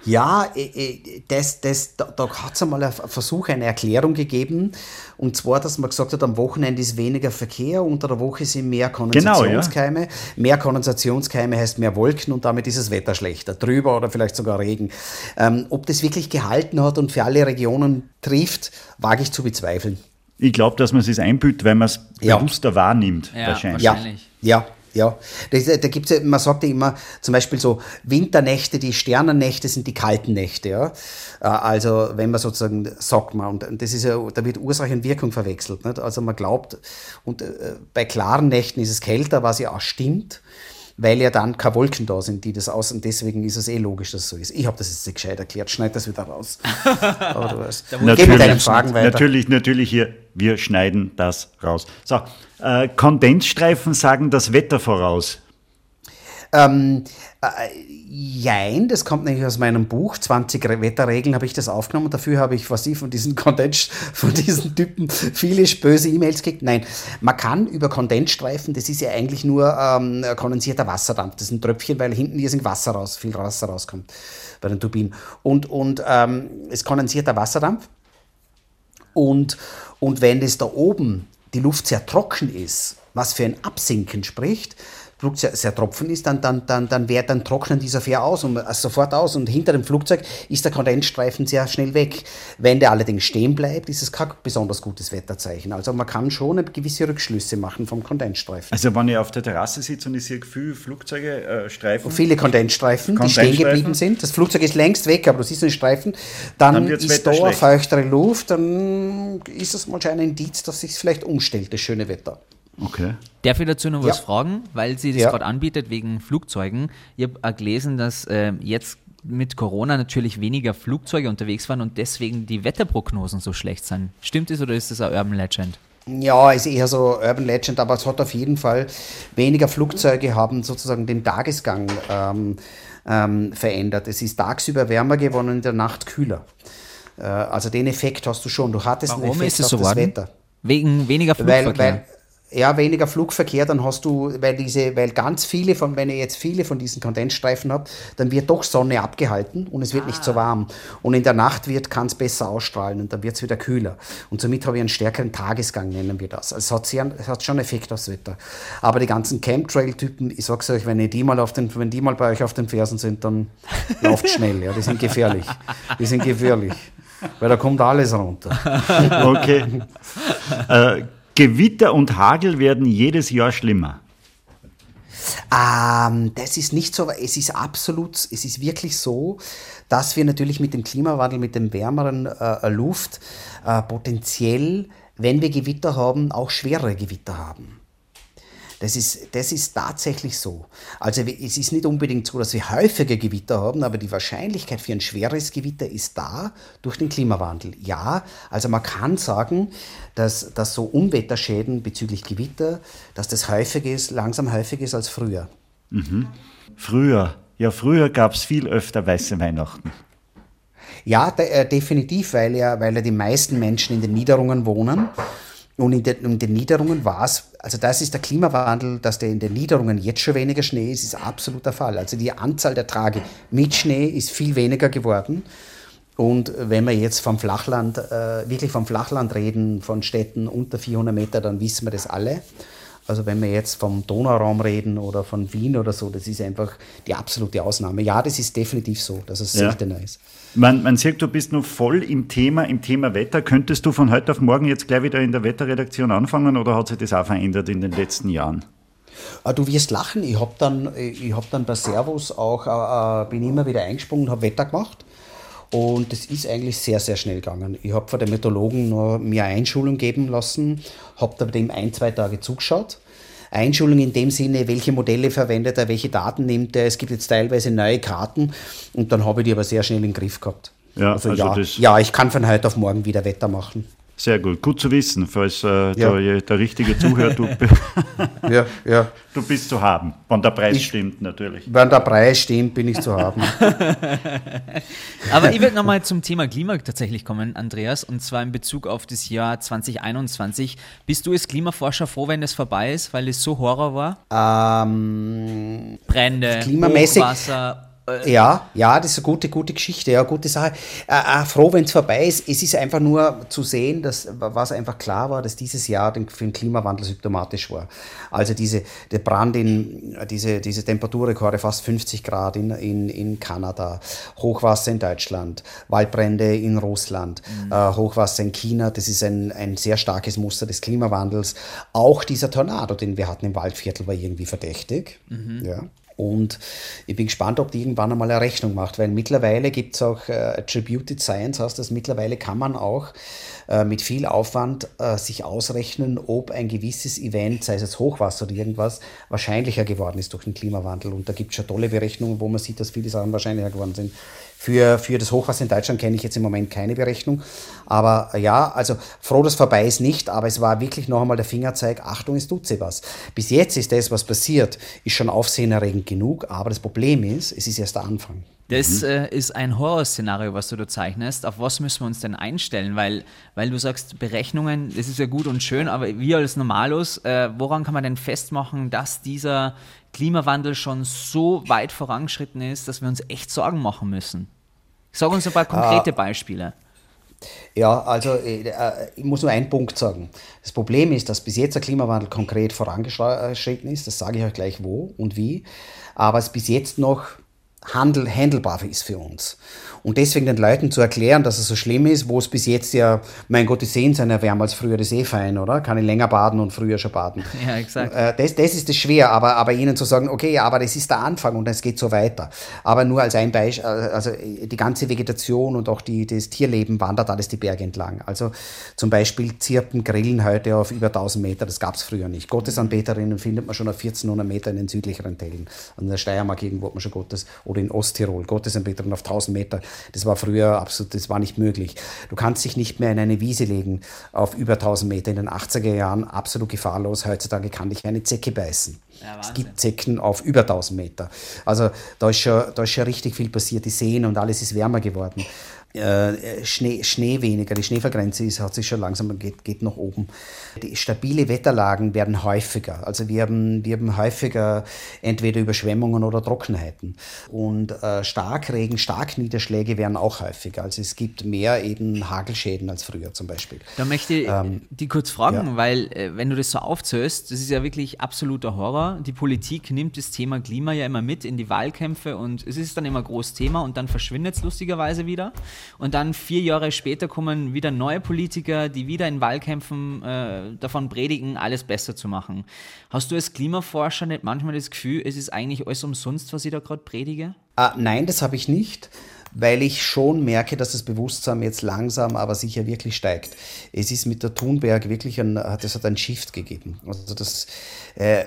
ja, äh, äh, das, das, da, da hat es einmal einen Versuch, eine Erklärung gegeben. Und zwar, dass man gesagt hat, am Wochenende ist weniger Verkehr, unter der Woche sind mehr Kondensationskeime. Mehr Kondensationskeime heißt mehr Wolken und damit ist das Wetter schlechter. Drüber oder vielleicht sogar Regen. Ähm, ob das wirklich gehalten hat und für alle Regionen trifft, wage ich zu bezweifeln. Ich glaube, dass man es sich einbüht, weil man es Ja. bewusster wahrnimmt. Ja, wahrscheinlich. Ja, Wahrscheinlich. ja, ja. Das, da gibt's ja, man sagt ja immer, zum Beispiel so Winternächte, die Sternennächte sind die kalten Nächte. Ja? Äh, Also wenn man sozusagen sagt man, und das ist ja, da wird Ursache und Wirkung verwechselt. Nicht? Also man glaubt, und äh, bei klaren Nächten ist es kälter, was ja auch stimmt. Weil ja dann keine Wolken da sind, die das aus, und deswegen ist es eh logisch, dass es so ist. Ich habe das jetzt nicht gescheit erklärt, schneid das wieder raus. [laughs] Aber. Geh mit deinen Fragen weiter. Natürlich, natürlich hier, wir schneiden das raus. So, äh, Kondensstreifen sagen das Wetter voraus. Ähm, äh, jein, das kommt nämlich aus meinem Buch, 20 Wetterregeln habe ich das aufgenommen. Dafür habe ich, was ich von diesen [laughs] Kondens, von diesen Typen viele böse E-Mails gekriegt. Nein, man kann über Kondensstreifen, das ist ja eigentlich nur ähm, kondensierter Wasserdampf. Das ist ein Tröpfchen, weil hinten hier Wasser raus, viel Wasser rauskommt bei den Turbinen. Und, und ähm, es kondensiert der Wasserdampf. Und, und wenn das da oben die Luft sehr trocken ist, was für ein Absinken spricht, Flugzeug sehr, sehr tropfen ist, dann, dann, dann, dann, wär, dann trocknen die sofort aus und, also sofort aus und hinter dem Flugzeug ist der Kondensstreifen sehr schnell weg. Wenn der allerdings stehen bleibt, ist es kein besonders gutes Wetterzeichen. Also man kann schon gewisse Rückschlüsse machen vom Kondensstreifen. Also wenn ich auf der Terrasse sitze und ich sehe viele Flugzeuge, äh, Streifen. viele Kondensstreifen, die stehen geblieben sind. Das Flugzeug ist längst weg, aber du siehst einen Streifen. Dann, dann ist da feuchtere Luft, dann ist das mal ein Indiz, dass sich vielleicht umstellt, das schöne Wetter. Okay. Darf ich dazu noch ja. was fragen, weil sie das ja. gerade anbietet wegen Flugzeugen? Ich habe gelesen, dass äh, jetzt mit Corona natürlich weniger Flugzeuge unterwegs waren und deswegen die Wetterprognosen so schlecht sind. Stimmt das oder ist das ein Urban Legend? Ja, ist eher so Urban Legend, aber es hat auf jeden Fall weniger Flugzeuge haben sozusagen den Tagesgang ähm, ähm, verändert. Es ist tagsüber wärmer geworden und in der Nacht kühler. Äh, also den Effekt hast du schon. Du hattest Warum einen Effekt ist es so auf das Wetter. Wegen weniger Flugverkehr? Weil, weil, ja, weniger Flugverkehr, dann hast du, weil diese, weil ganz viele von, wenn ich jetzt viele von diesen Kondensstreifen habe, dann wird doch Sonne abgehalten und es wird ah. nicht so ah. warm. Und in der Nacht wird, kann es besser ausstrahlen und dann wird es wieder kühler. Und somit habe ich einen stärkeren Tagesgang, nennen wir das. Also es hat, sehr, es hat schon Effekt aufs Wetter. Aber die ganzen Chemtrail-Typen, ich sag's euch, wenn die mal auf den, wenn die mal bei euch auf den Fersen sind, dann lauft schnell, ja. Die sind gefährlich. Die sind gefährlich. Weil da kommt alles runter. Okay. äh, Gewitter und Hagel werden jedes Jahr schlimmer. Ähm, das ist nicht so, es ist absolut, es ist wirklich so, dass wir natürlich mit dem Klimawandel, mit dem wärmeren äh, Luft äh, potenziell, wenn wir Gewitter haben, auch schwerere Gewitter haben. Das ist, das ist tatsächlich so. Also es ist nicht unbedingt so, dass wir häufige Gewitter haben, aber die Wahrscheinlichkeit für ein schweres Gewitter ist da durch den Klimawandel. Ja, also man kann sagen, dass, dass so Unwetterschäden bezüglich Gewitter, dass das häufig ist, langsam häufiger ist als früher. Mhm. Früher, ja früher gab es viel öfter weiße Weihnachten. Ja, de, äh, definitiv, weil ja, weil ja die meisten Menschen in den Niederungen wohnen und in den, in den Niederungen war es, also das ist der Klimawandel, dass der in den Niederungen jetzt schon weniger Schnee ist, ist absolut der Fall. Also die Anzahl der Tage mit Schnee ist viel weniger geworden. Und wenn wir jetzt vom Flachland, äh, wirklich vom Flachland reden, von Städten unter 400 Meter, dann wissen wir das alle. Also wenn wir jetzt vom Donauraum reden oder von Wien oder so, das ist einfach die absolute Ausnahme. Ja, das ist definitiv so, dass es ja. seltener ist. Man, man sieht, du bist noch voll im Thema, im Thema Wetter. Könntest du von heute auf morgen jetzt gleich wieder in der Wetterredaktion anfangen oder hat sich das auch verändert in den letzten Jahren? Ah, du wirst lachen, ich habe dann, hab dann bei Servus auch, äh, äh bin immer wieder eingesprungen und habe Wetter gemacht. Und das ist eigentlich sehr, sehr schnell gegangen. Ich habe von den Meteorologen noch mir Einschulung geben lassen, habe da dem ein, zwei Tage zugeschaut Einschulung in dem Sinne, welche Modelle verwendet er, welche Daten nimmt er. Es gibt jetzt teilweise neue Karten und dann habe ich die aber sehr schnell im Griff gehabt. Ja, also, also ja, ja, ich kann von heute auf morgen wieder Wetter machen. Sehr gut, gut zu wissen, falls äh, ja. der, der, richtige Zuhörer, du, [laughs] ja, ja. du bist zu haben, wenn der Preis ich, stimmt natürlich. Wenn der Preis stimmt, bin ich zu haben. [laughs] Aber ich würde nochmal zum Thema Klima tatsächlich kommen, Andreas, und zwar in Bezug auf das Jahr 2021. Bist du als Klimaforscher froh, wenn es vorbei ist, weil es so Horror war? Ähm, Brände, klimamäßig, Hochwasser, ja, ja, das ist eine gute, gute Geschichte, ja, gute Sache. Äh, äh, froh, wenn es vorbei ist. Es ist einfach nur zu sehen, dass was einfach klar war, dass dieses Jahr für den Klimawandel symptomatisch war. Also diese, der Brand in, diese, diese Temperaturrekorde, fast 50 Grad in, in, in Kanada, Hochwasser in Deutschland, Waldbrände in Russland, mhm. äh, Hochwasser in China, das ist ein, ein sehr starkes Muster des Klimawandels. Auch dieser Tornado, den wir hatten im Waldviertel, war irgendwie verdächtig. Mhm. Ja. Und ich bin gespannt, ob die irgendwann einmal eine Rechnung macht, weil mittlerweile gibt es auch äh, Attributed Science, heißt das, mittlerweile kann man auch mit viel Aufwand äh, sich ausrechnen, ob ein gewisses Event, sei es Hochwasser oder irgendwas, wahrscheinlicher geworden ist durch den Klimawandel. Und da gibt es schon tolle Berechnungen, wo man sieht, dass viele Sachen wahrscheinlicher geworden sind. Für, für das Hochwasser in Deutschland kenne ich jetzt im Moment keine Berechnung. Aber äh, ja, also froh, dass vorbei ist nicht, aber es war wirklich noch einmal der Fingerzeig, Achtung, es tut sich was. Bis jetzt ist das, was passiert, ist schon aufsehenerregend genug, aber das Problem ist, es ist erst der Anfang. Das mhm. äh, ist ein Horrorszenario, was du da zeichnest. Auf was müssen wir uns denn einstellen? Weil, weil du sagst, Berechnungen, das ist ja gut und schön, aber wir als Normalos, äh, woran kann man denn festmachen, dass dieser Klimawandel schon so weit vorangeschritten ist, dass wir uns echt Sorgen machen müssen? Sag uns ein paar konkrete uh, Beispiele. Ja, also äh, ich muss nur einen Punkt sagen. Das Problem ist, dass bis jetzt der Klimawandel konkret vorangeschritten ist. Das sage ich euch gleich wo und wie. Aber es bis jetzt noch handel, handelbar ist für uns. Und deswegen den Leuten zu erklären, dass es so schlimm ist, wo es bis jetzt ja, mein Gott, die Seen sind ja wärmer als früher, das ist eh fein, oder? Kann ich länger baden und früher schon baden. [laughs] Ja, exakt. Äh, das, das ist das schwer, aber, aber ihnen zu sagen, okay, aber das ist der Anfang und es geht so weiter. Aber nur als ein Beispiel, äh, also die ganze Vegetation und auch die, das Tierleben wandert alles die Berge entlang. Also zum Beispiel Zirpen grillen heute auf über 1000 Meter, das gab es früher nicht. Gottesanbeterinnen findet man schon auf 1400 Meter in den südlicheren Tällen. An der Steiermark irgendwo hat man schon Gottes, oder in Osttirol, Gottesanbeterinnen auf 1000 Meter. Das war früher absolut, das war nicht möglich. Du kannst dich nicht mehr in eine Wiese legen auf über 1000 Meter. In den 80er Jahren absolut gefahrlos. Heutzutage kann dich eine Zecke beißen. Ja, es gibt Zecken auf über 1000 Meter. Also da ist, schon, da ist schon richtig viel passiert. Die Seen und alles ist wärmer geworden. Äh, Schnee, Schnee weniger, die Schneevergrenze ist, hat sich schon langsam, geht, geht nach oben. Die stabile Wetterlagen werden häufiger. Also wir haben, wir haben häufiger entweder Überschwemmungen oder Trockenheiten. Und äh, Starkregen, Starkniederschläge werden auch häufiger. Also es gibt mehr eben Hagelschäden als früher zum Beispiel. Da möchte ich ähm, die kurz fragen, ja. weil äh, wenn du das so aufzählst, das ist ja wirklich absoluter Horror. Die Politik nimmt das Thema Klima ja immer mit in die Wahlkämpfe und es ist dann immer ein großes Thema und dann verschwindet es lustigerweise wieder. Und dann vier Jahre später kommen wieder neue Politiker, die wieder in Wahlkämpfen äh, davon predigen, alles besser zu machen. Hast du als Klimaforscher nicht manchmal das Gefühl, es ist eigentlich alles umsonst, was ich da gerade predige? Ah, nein, das habe ich nicht weil ich schon merke, dass das Bewusstsein jetzt langsam, aber sicher wirklich steigt. Es ist mit der Thunberg wirklich ein, das hat ein Shift gegeben. Also das, äh,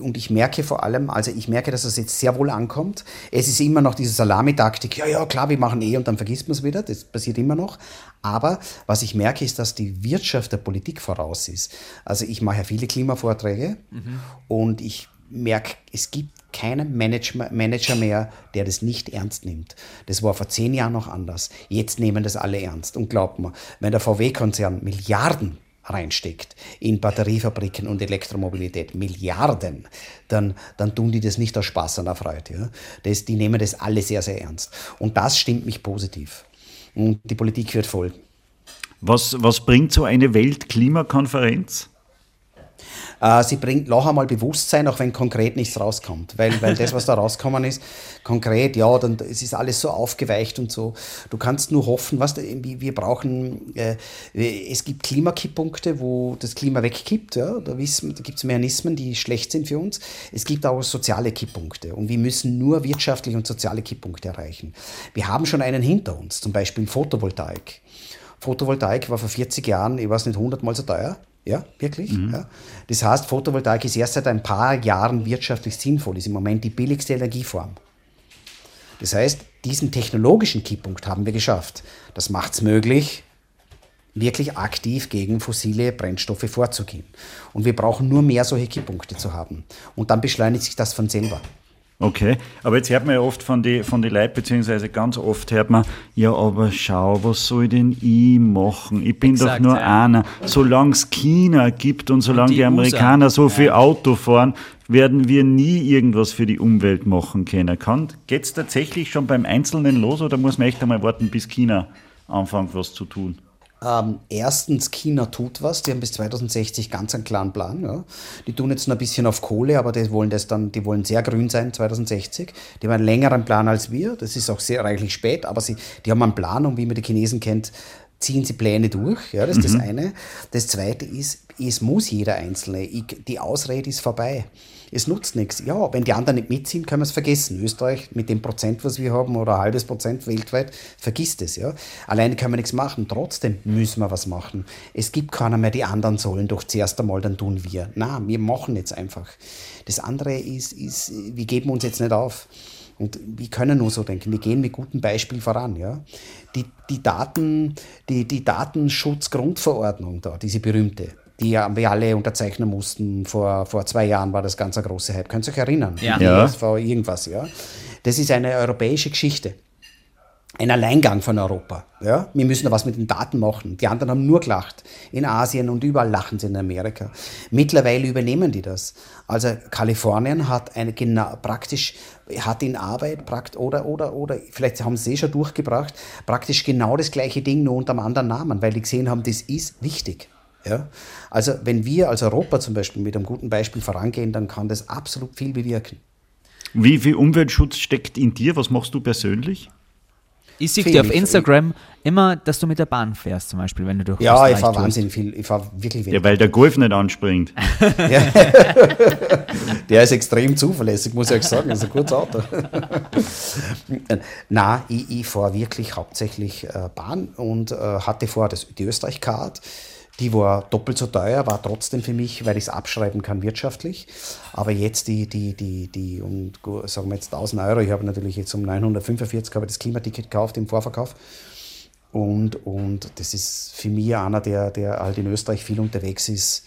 und ich merke vor allem, also ich merke, dass das jetzt sehr wohl ankommt. Es ist immer noch diese Salamitaktik, ja, ja, klar, wir machen eh und dann vergisst man es wieder, das passiert immer noch. Aber was ich merke, ist, dass die Wirtschaft der Politik voraus ist. Also ich mache ja viele Klimavorträge mhm. und ich merke, es gibt keinen Manager mehr, der das nicht ernst nimmt. Das war vor zehn Jahren noch anders. Jetzt nehmen das alle ernst. Und glaubt mir, wenn der VW-Konzern Milliarden reinsteckt in Batteriefabriken und Elektromobilität, Milliarden, dann, dann tun die das nicht aus Spaß und aus Freude. Ja? Das, die nehmen das alle sehr, sehr ernst. Und das stimmt mich positiv. Und die Politik wird folgen. Was, was bringt so eine Weltklimakonferenz? Äh, sie bringt noch einmal Bewusstsein, auch wenn konkret nichts rauskommt. Weil, weil das, was da [laughs] rauskommen ist, konkret, ja, dann es ist alles so aufgeweicht und so. Du kannst nur hoffen, was wir brauchen, äh, es gibt Klimakipppunkte, wo das Klima wegkippt, ja, da, wissen, da gibt es Mechanismen, die schlecht sind für uns. Es gibt auch soziale Kipppunkte und wir müssen nur wirtschaftliche und soziale Kipppunkte erreichen. Wir haben schon einen hinter uns, zum Beispiel Photovoltaik. Photovoltaik war vor 40 Jahren, ich weiß nicht, 100 Mal so teuer. Ja, wirklich. Mhm. Ja. Das heißt, Photovoltaik ist erst seit ein paar Jahren wirtschaftlich sinnvoll, ist im Moment die billigste Energieform. Das heißt, diesen technologischen Kipppunkt haben wir geschafft. Das macht es möglich, wirklich aktiv gegen fossile Brennstoffe vorzugehen. Und wir brauchen nur mehr solche Kipppunkte zu haben. Und dann beschleunigt sich das von selber. Okay, aber jetzt hört man ja oft von den von die Leuten, beziehungsweise ganz oft hört man, ja, aber schau, was soll denn ich machen? Ich bin Exakt, doch nur ja. einer. Solange es China gibt und solange die, die, Amerikaner USA. so viel ja. Auto fahren, werden wir nie irgendwas für die Umwelt machen können. Geht es tatsächlich schon beim Einzelnen los oder muss man echt einmal warten, bis China anfängt, was zu tun? Ähm, erstens, China tut was, die haben bis 2060 ganz einen klaren Plan. Ja. Die tun jetzt noch ein bisschen auf Kohle, aber die wollen das dann, die wollen sehr grün sein 2060. Die haben einen längeren Plan als wir, das ist auch sehr reichlich spät, aber sie, die haben einen Plan und wie man die Chinesen kennt, ziehen sie Pläne durch. Ja, das ist das eine. Das zweite ist, es muss jeder Einzelne. Ich, die Ausrede ist vorbei. Es nutzt nichts. Ja, wenn die anderen nicht mitziehen, können wir es vergessen. Österreich mit dem Prozent, was wir haben, oder ein halbes Prozent weltweit, vergisst es. Ja. Alleine können wir nichts machen. Trotzdem müssen wir was machen. Es gibt keiner mehr, die anderen sollen doch zuerst einmal, dann tun wir. Na, wir machen jetzt einfach. Das andere ist, ist, wir geben uns jetzt nicht auf. Und wir können nur so denken, wir gehen mit gutem Beispiel voran. Ja? Die, die, Daten, die, die Datenschutzgrundverordnung da, diese berühmte, die wir alle unterzeichnen mussten, vor, vor zwei Jahren war das ganz ein großer Hype. Könnt ihr euch erinnern? Ja. Ja. Irgendwas, ja. Das ist eine europäische Geschichte. Ein Alleingang von Europa. Ja? Wir müssen da was mit den Daten machen. Die anderen haben nur gelacht. In Asien und überall lachen sie in Amerika. Mittlerweile übernehmen die das. Also Kalifornien hat eine genau, praktisch hat in Arbeit prakt, oder oder oder vielleicht haben sie es eh schon durchgebracht praktisch genau das gleiche Ding nur unter einem anderen Namen, weil die gesehen haben, das ist wichtig. Ja? Also wenn wir als Europa zum Beispiel mit einem guten Beispiel vorangehen, dann kann das absolut viel bewirken. Wie viel Umweltschutz steckt in dir? Was machst du persönlich? Ich sehe dir auf ich- Instagram immer, dass du mit der Bahn fährst, zum Beispiel, wenn du durch Ja, ich Österreich fahre tust. wahnsinnig viel. Ich fahre wirklich wenig. Ja, weil der Golf nicht anspringt. [laughs] [laughs] Der ist extrem zuverlässig, muss ich euch sagen. Das ist ein gutes Auto. [laughs] Na, ich, ich fahre wirklich hauptsächlich äh, Bahn und äh, hatte vorher das, die Österreich-Card. Die war doppelt so teuer, war trotzdem für mich, weil ich es abschreiben kann wirtschaftlich. Aber jetzt die, die, die, die, um, sagen wir jetzt 1000 Euro, ich habe natürlich jetzt um 945 habe das Klimaticket gekauft im Vorverkauf. Und, und das ist für mich einer, der, der halt in Österreich viel unterwegs ist,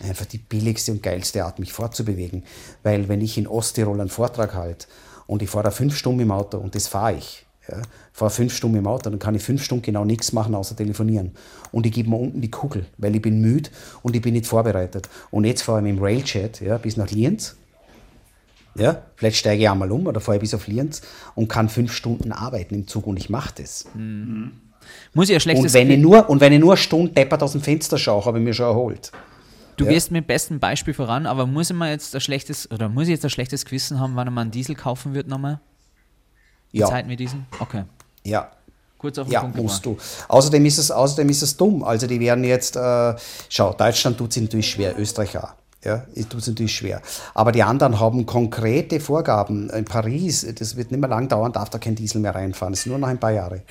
einfach die billigste und geilste Art, mich fortzubewegen. Weil wenn ich in Osttirol einen Vortrag halte und ich fahre da fünf Stunden im Auto und das fahre ich, ja, fahre fünf Stunden im Auto, dann kann ich fünf Stunden genau nichts machen, außer telefonieren. Und ich gebe mir unten die Kugel, weil ich bin müde und ich bin nicht vorbereitet. Und jetzt fahre ich mit dem Railjet ja, bis nach Lienz. Ja, vielleicht steige ich einmal um oder fahre ich bis auf Lienz und kann fünf Stunden arbeiten im Zug und ich mache das. Muss ich ein schlechtes Und wenn, ich nur, und wenn ich nur eine Stunde deppert aus dem Fenster schaue, habe ich mir schon erholt. Du Ja. gehst mit bestem Beispiel voran, aber muss ich jetzt ein schlechtes, oder muss ich jetzt ein schlechtes Gewissen haben, wann man einen Diesel kaufen wird nochmal? Ja, Zeiten wie diesen? Okay. ja, Kurz auf den ja, Punkt musst du. Außerdem ist, es, außerdem ist es dumm. Also die werden jetzt, äh, schau, Deutschland tut es natürlich schwer, Österreich auch. Ja, tut es natürlich schwer. Aber die anderen haben konkrete Vorgaben. In Paris, das wird nicht mehr lang dauern, darf da kein Diesel mehr reinfahren. Das ist nur noch ein paar Jahre.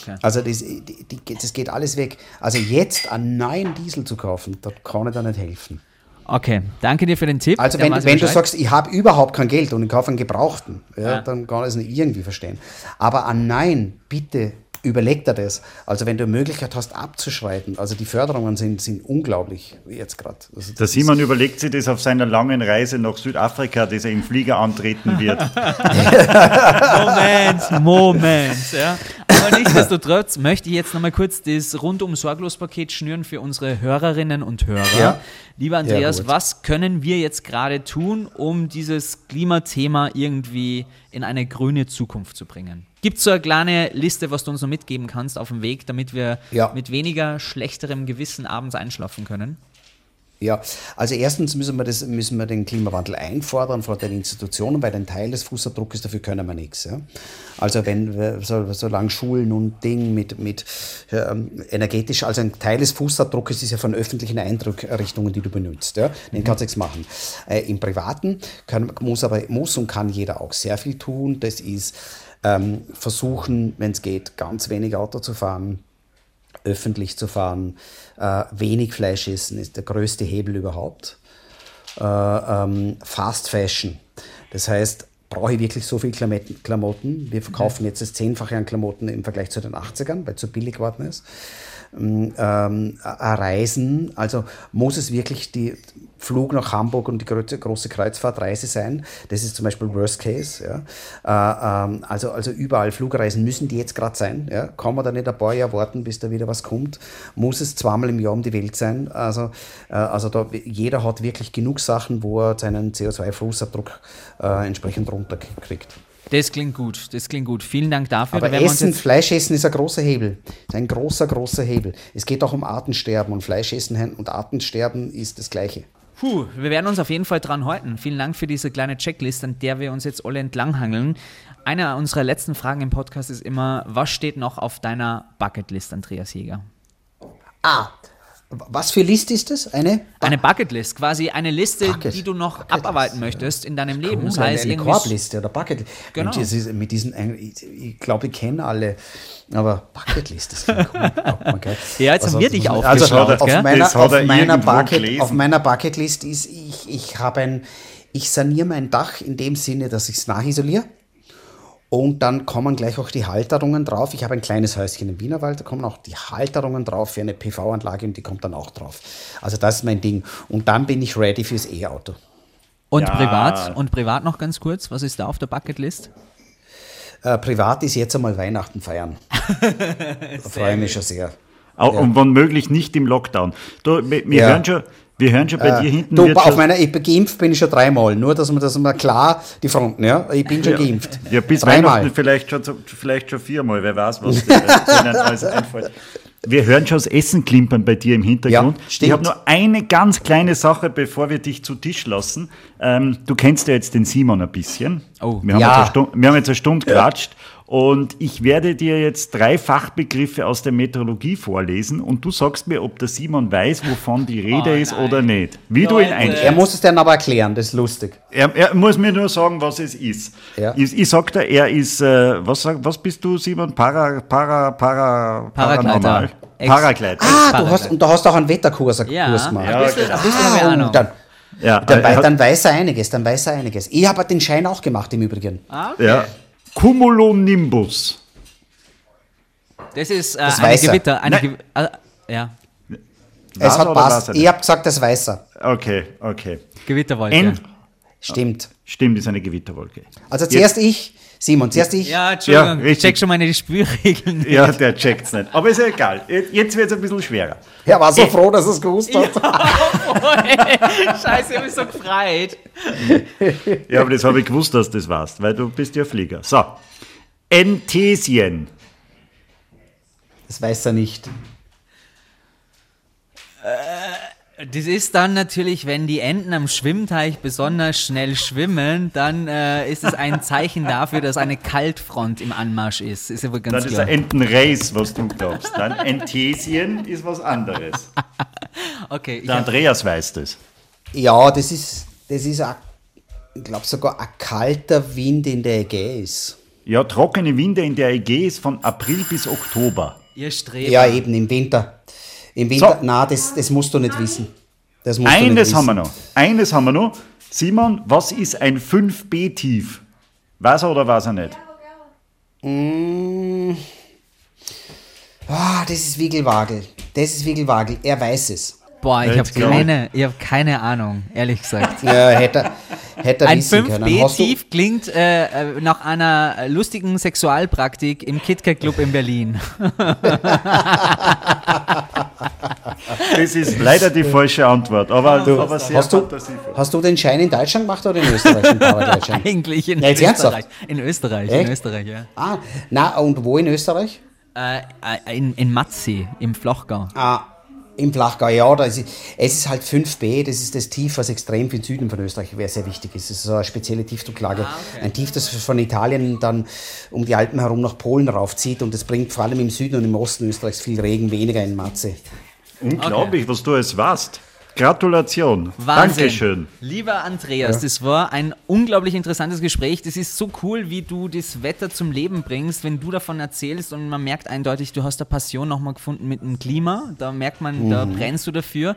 Okay. Also das, die, die, das geht alles weg. Also jetzt einen neuen Diesel zu kaufen, da kann ich da nicht helfen. Okay, danke dir für den Tipp. Also wenn, wenn du sagst, ich habe überhaupt kein Geld und ich kaufe einen Gebrauchten, ja, Ja. dann kann ich es nicht irgendwie verstehen. Aber an Nein, bitte überleg dir das. Also wenn du eine Möglichkeit hast abzuschreiten, also die Förderungen sind, sind unglaublich jetzt gerade. Also Der Simon überlegt sich das auf seiner langen Reise nach Südafrika, dass er im Flieger antreten wird. [laughs] Moment, Moment. Ja. Aber nichtsdestotrotz möchte ich jetzt nochmal kurz das rundum sorglos Paket schnüren für unsere Hörerinnen und Hörer. Ja. Lieber Andreas, gut. was können wir jetzt gerade tun, um dieses Klimathema irgendwie in eine grüne Zukunft zu bringen? Gibt es so eine kleine Liste, was du uns noch mitgeben kannst auf dem Weg, damit wir Ja. mit weniger schlechterem Gewissen abends einschlafen können? Ja, also erstens müssen wir, das, müssen wir den Klimawandel einfordern von den Institutionen, weil ein Teil des Fußabdrucks, dafür können wir nichts. Ja? Also wenn wir, so, solange Schulen und Ding mit, mit ähm, energetisch, also ein Teil des Fußabdrucks ist ja von öffentlichen Einrichtungen, die du benutzt. Ja? Den kannst du nichts machen. Äh, Im Privaten kann, muss aber muss und kann jeder auch sehr viel tun. Das ist ähm, versuchen, wenn es geht, ganz wenig Auto zu fahren öffentlich zu fahren, äh, wenig Fleisch essen ist der größte Hebel überhaupt. Äh, ähm, Fast Fashion, das heißt, brauche ich wirklich so viel Klamotten? Klamotten? Wir verkaufen jetzt das Zehnfache an Klamotten im Vergleich zu den 80ern, weil es so billig geworden ist. Ähm, ähm, ein Reisen, also muss es wirklich die Flug nach Hamburg und die große, große Kreuzfahrtreise sein. Das ist zum Beispiel Worst Case. Ja. Äh, ähm, also, also überall Flugreisen müssen die jetzt gerade sein. Ja. Kann man da nicht ein paar Jahre warten, bis da wieder was kommt? Muss es zweimal im Jahr um die Welt sein? Also, äh, also da, jeder hat wirklich genug Sachen, wo er seinen CO2-Fußabdruck äh, entsprechend runterkriegt. Das klingt gut, das klingt gut. Vielen Dank dafür. Aber Essen, Fleischessen ist ein großer Hebel. Ist ein großer, großer Hebel. Es geht auch um Artensterben und Fleischessen und Artensterben ist das Gleiche. Puh, wir werden uns auf jeden Fall dran halten. Vielen Dank für diese kleine Checklist, an der wir uns jetzt alle entlanghangeln. Eine unserer letzten Fragen im Podcast ist immer, was steht noch auf deiner Bucketlist, Andreas Jäger? Ah, was für Liste ist das? Eine? Eine Bucketlist, quasi eine Liste, Bucket- die du noch Bucketlist, abarbeiten möchtest in deinem Leben. Das Cool, heißt, eine irgendwie Korbliste oder Bucketlist. Genau. Ist mit diesen, ich, ich glaube, ich kenne alle, aber Bucketlist, das klingt cool. [laughs] gell? Ja, jetzt haben wir dich also aufgeschlaut, auf meiner, Das auf, er meiner Bucket, auf meiner Bucketlist ist, ich, ich habe ein, ich saniere mein Dach in dem Sinne, dass ich es nachisoliere. Und dann kommen gleich auch die Halterungen drauf. Ich habe ein kleines Häuschen im Wienerwald, da kommen auch die Halterungen drauf für eine PV-Anlage und die kommt dann auch drauf. Also das ist mein Ding. Und dann bin ich ready fürs E-Auto. Und Ja. privat, und privat noch ganz kurz, was ist da auf der Bucketlist? Äh, privat ist jetzt einmal Weihnachten feiern. [laughs] da freue ich mich schon sehr. Au- Und wann möglich nicht im Lockdown. Du, wir, wir, Ja. hören schon, wir hören schon bei dir hinten. Du, auf meiner, ich bin geimpft bin ich schon dreimal. Nur, dass man das mal klar, die Fronten, ja. Ich bin schon geimpft. ja, bis dreimal. Weihnachten vielleicht schon, vielleicht schon viermal, wer weiß, was dir alles [laughs] einfällt. Wir hören schon das Essen klimpern bei dir im Hintergrund. Ja, ich stimmt. habe nur eine ganz kleine Sache, bevor wir dich zu Tisch lassen. Ähm, du kennst ja jetzt den Simon ein bisschen. Oh. wir, haben Ja. jetzt eine Stunde, wir haben jetzt eine Stunde geratscht. Und ich werde dir jetzt drei Fachbegriffe aus der Meteorologie vorlesen und du sagst mir, ob der Simon weiß, wovon die Rede Oh, ist oder nicht. Wie du ihn Leute. einschätzt. Er muss es dann aber erklären, das ist lustig. Er, er muss mir nur sagen, was es ist. Ja. Ich, ich sag dir, er ist, äh, was, was bist du, Simon? Para, para, para, paranormal? Paragleiter. Ah, du hast, und du hast auch einen Wetterkurs Kurs Ja, gemacht. ein bisschen, genau. ich Ah, Ahnung. dann, ja, dann, dann weiß er einiges, dann weiß er einiges. Ich habe den Schein auch gemacht im Übrigen. Ah, okay. ja. Cumulonimbus. Das ist äh, Das er. Gewitter. Eine. Gew äh, ja, Es hat passt. er Ich habe gesagt, das weiß er. Okay, okay. Gewitterwolke. N, Stimmt. stimmt, ist eine Gewitterwolke. Also zuerst ich, Simon, zuerst ich. ja, Entschuldigung, Ja, ich check schon meine Spielregeln. [laughs] Ja, der checkt's nicht. Aber ist ja egal. Jetzt wird es ein bisschen schwerer. Er war so froh, dass er es gewusst hat. [laughs] Scheiße, ich hab mich so gefreut. Ja, aber das habe ich gewusst, dass du das warst, weil du bist ja Flieger. So. Enthesien. Das weiß er nicht. Das ist dann natürlich, wenn die Enten am Schwimmteich besonders schnell schwimmen, dann äh, ist es ein Zeichen dafür, dass eine Kaltfront im Anmarsch ist. Ist aber ganz Dann ist klar. ein Entenrace, was du glaubst. Dann Enthesien ist was anderes. [laughs] Okay, ich Der Andreas weiß das. Ja, das ist, das ist, ein- ich glaube sogar ein kalter Wind in der Ägäis. Ja, trockene Winde in der Ägäis von April bis Oktober. ihr Streber. Ja, eben im Winter. Im Winter, So. na, das, das musst du nicht wissen. Das musst du nicht Eines wissen. haben wir noch. Eines haben wir noch. Simon, was ist ein 5B-Tief? Weiß er oder weiß er nicht? Mm. Ah, das ist Wiegelwagel. Das ist Wiegelwagel. Er weiß es. Boah, ich habe keine, ich hab keine Ahnung, ehrlich gesagt. Ja, hätte, er- hätte er Ein wissen können. Hast du- 5B-Tief klingt äh, äh, nach einer lustigen Sexualpraktik im KitKat Club in Berlin. Das ist leider die falsche Antwort, aber, aber sehr Hast du, hast du den Schein in Deutschland gemacht oder in Österreich? [laughs] Eigentlich in Ja, jetzt Österreich. ernsthaft? In Österreich, Echt? in Österreich, ja. ah, na, und wo in Österreich? Äh, äh, in, in Matzee, im Flachgau. Ah, im Flachgau, ja, da ist, es ist halt 5b, das ist das Tief, was extrem für den Süden von Österreich wer sehr wichtig ist. Das ist so eine spezielle Tiefdrucklage. Ein Tief, das von Italien dann um die Alpen herum nach Polen raufzieht und das bringt vor allem im Süden und im Osten Österreichs viel Regen, weniger in Matze. Unglaublich, was du es warst. Gratulation. Wahnsinn. Dankeschön. Lieber Andreas, das war ein unglaublich interessantes Gespräch. Das ist so cool, wie du das Wetter zum Leben bringst, wenn du davon erzählst und man merkt eindeutig, du hast eine Passion nochmal gefunden mit dem Klima. Da merkt man, da Mhm. brennst du dafür.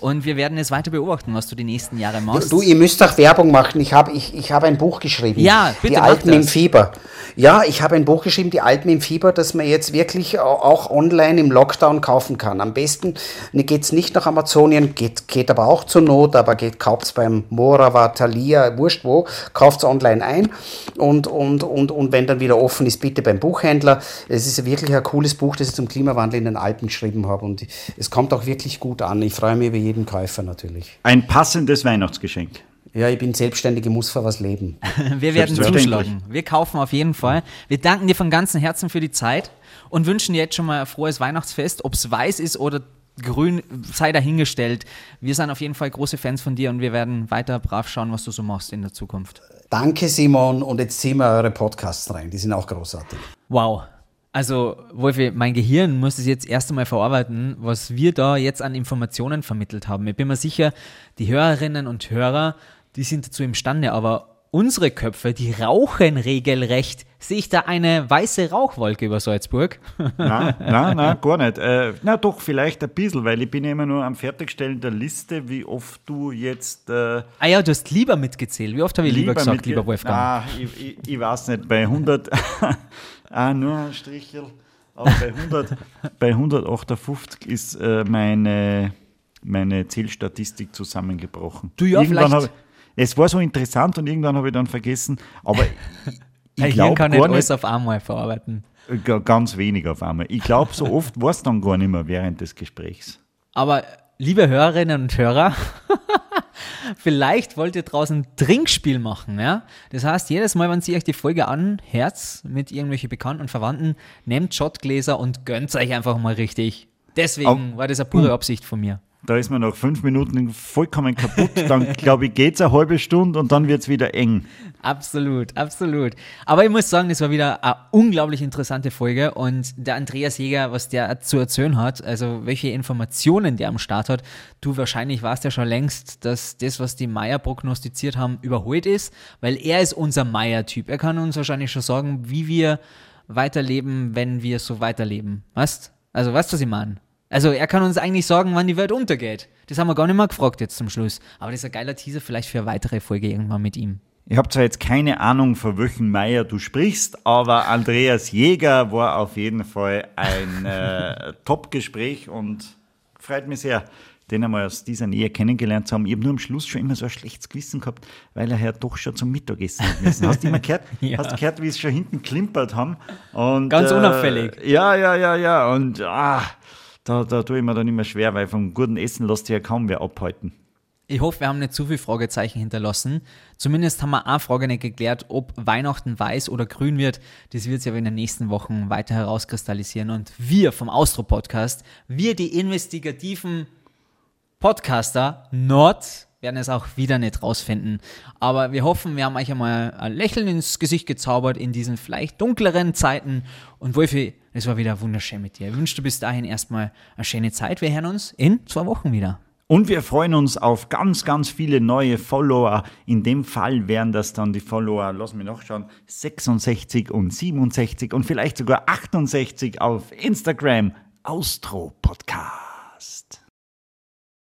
Und wir werden es weiter beobachten, was du die nächsten Jahre machst. Du, ihr müsst auch Werbung machen. Ich habe ich, ich hab ein Buch geschrieben. Ja, bitte Die das. im Fieber. Ja, ich habe ein Buch geschrieben, Die Alpen im Fieber, das man jetzt wirklich au- auch online im Lockdown kaufen kann. Am besten geht es nicht nach Amazonien, geht, geht aber auch zur Not, aber geht kauft es beim Morava, Thalia, wurscht wo, kauft es online ein und, und, und, und wenn dann wieder offen ist, bitte beim Buchhändler. Es ist wirklich ein cooles Buch, das ich zum Klimawandel in den Alpen geschrieben habe und es kommt auch wirklich gut an. Ich freue mich über jeden Käufer natürlich. Ein passendes Weihnachtsgeschenk. Ja, ich bin selbstständig, ich muss für was leben. [laughs] Wir werden zuschlagen. Wir kaufen auf jeden Fall. Wir danken dir von ganzem Herzen für die Zeit und wünschen dir jetzt schon mal ein frohes Weihnachtsfest. Ob es weiß ist oder grün, sei dahingestellt. Wir sind auf jeden Fall große Fans von dir und wir werden weiter brav schauen, was du so machst in der Zukunft. Danke, Simon. Und jetzt ziehen wir eure Podcasts rein. Die sind auch großartig. Wow. Also, Wolfi, mein Gehirn muss es jetzt erst einmal verarbeiten, was wir da jetzt an Informationen vermittelt haben. Ich bin mir sicher, die Hörerinnen und Hörer, die sind dazu imstande, aber unsere Köpfe, die rauchen regelrecht. Sehe ich da eine weiße Rauchwolke über Salzburg? [laughs] Nein, nein, nein, gar nicht. Äh, na doch, vielleicht ein bisschen, weil ich bin ja immer nur am Fertigstellen der Liste, wie oft du jetzt... Äh, ah ja, du hast lieber mitgezählt. Wie oft habe ich lieber, lieber gesagt, lieber Wolfgang? Ah, ich, ich, ich, weiß nicht, bei 100... [laughs] ah, nur ein Strichel. Aber bei, 100, bei 158 ist äh, meine, meine Zählstatistik zusammengebrochen. Du ja, Irgendwann vielleicht es war so interessant und irgendwann habe ich dann vergessen, aber ich, glaube kann nicht alles auf einmal verarbeiten. Ganz wenig auf einmal. Ich glaube, so oft war es dann gar nicht mehr während des Gesprächs. Aber liebe Hörerinnen und Hörer, [laughs] vielleicht wollt ihr draußen ein Trinkspiel machen, ja? Das heißt, jedes Mal, wenn ihr euch die Folge anhört mit irgendwelchen Bekannten und Verwandten, nehmt Shotgläser und gönnt euch einfach mal richtig. Deswegen war das eine pure Absicht von mir. Da ist man nach fünf Minuten vollkommen kaputt. Dann, [laughs] glaube ich, geht es eine halbe Stunde und dann wird es wieder eng. Absolut, absolut. Aber ich muss sagen, das war wieder eine unglaublich interessante Folge und der Andreas Jäger, was der zu erzählen hat, also welche Informationen der am Start hat, du wahrscheinlich weißt ja schon längst, dass das, was die Meier prognostiziert haben, überholt ist, weil er ist unser Meier-Typ. Er kann uns wahrscheinlich schon sagen, wie wir weiterleben, wenn wir so weiterleben. Weißt? Also, weißt du, was ich meine? Also er kann uns eigentlich sagen, wann die Welt untergeht. Das haben wir gar nicht mal gefragt jetzt zum Schluss. Aber das ist ein geiler Teaser vielleicht für eine weitere Folge irgendwann mit ihm. Ich habe zwar jetzt keine Ahnung, von welchem Meier du sprichst, aber Andreas Jäger war auf jeden Fall ein äh, [laughs] Top-Gespräch und freut mich sehr, den einmal aus dieser Nähe kennengelernt zu haben. Ich habe nur am Schluss schon immer so ein schlechtes Gewissen gehabt, weil er ja doch schon zum Mittagessen hat müssen. Hast du immer gehört, [laughs] ja. hast du gehört wie es schon hinten klimpert haben? Und, Ganz unauffällig. Äh, ja, ja, ja, ja. Und ah, da, da tue ich mir dann immer schwer, weil vom guten Essen lässt sich ja kaum wer abhalten. Ich hoffe, wir haben nicht zu viele Fragezeichen hinterlassen. Zumindest haben wir eine Frage nicht geklärt, ob Weihnachten weiß oder grün wird. Das wird sich aber in den nächsten Wochen weiter herauskristallisieren. Und wir vom Austro-Podcast, wir die investigativen Podcaster Nord werden es auch wieder nicht rausfinden. Aber wir hoffen, wir haben euch einmal ein Lächeln ins Gesicht gezaubert in diesen vielleicht dunkleren Zeiten. Und Wolfi, es war wieder wunderschön mit dir. Ich wünsche dir bis dahin erstmal eine schöne Zeit. Wir hören uns in zwei Wochen wieder. Und wir freuen uns auf ganz, ganz viele neue Follower. In dem Fall wären das dann die Follower, lass mich noch schauen, 66 und 67 und vielleicht sogar 68 auf Instagram. Austro Podcast.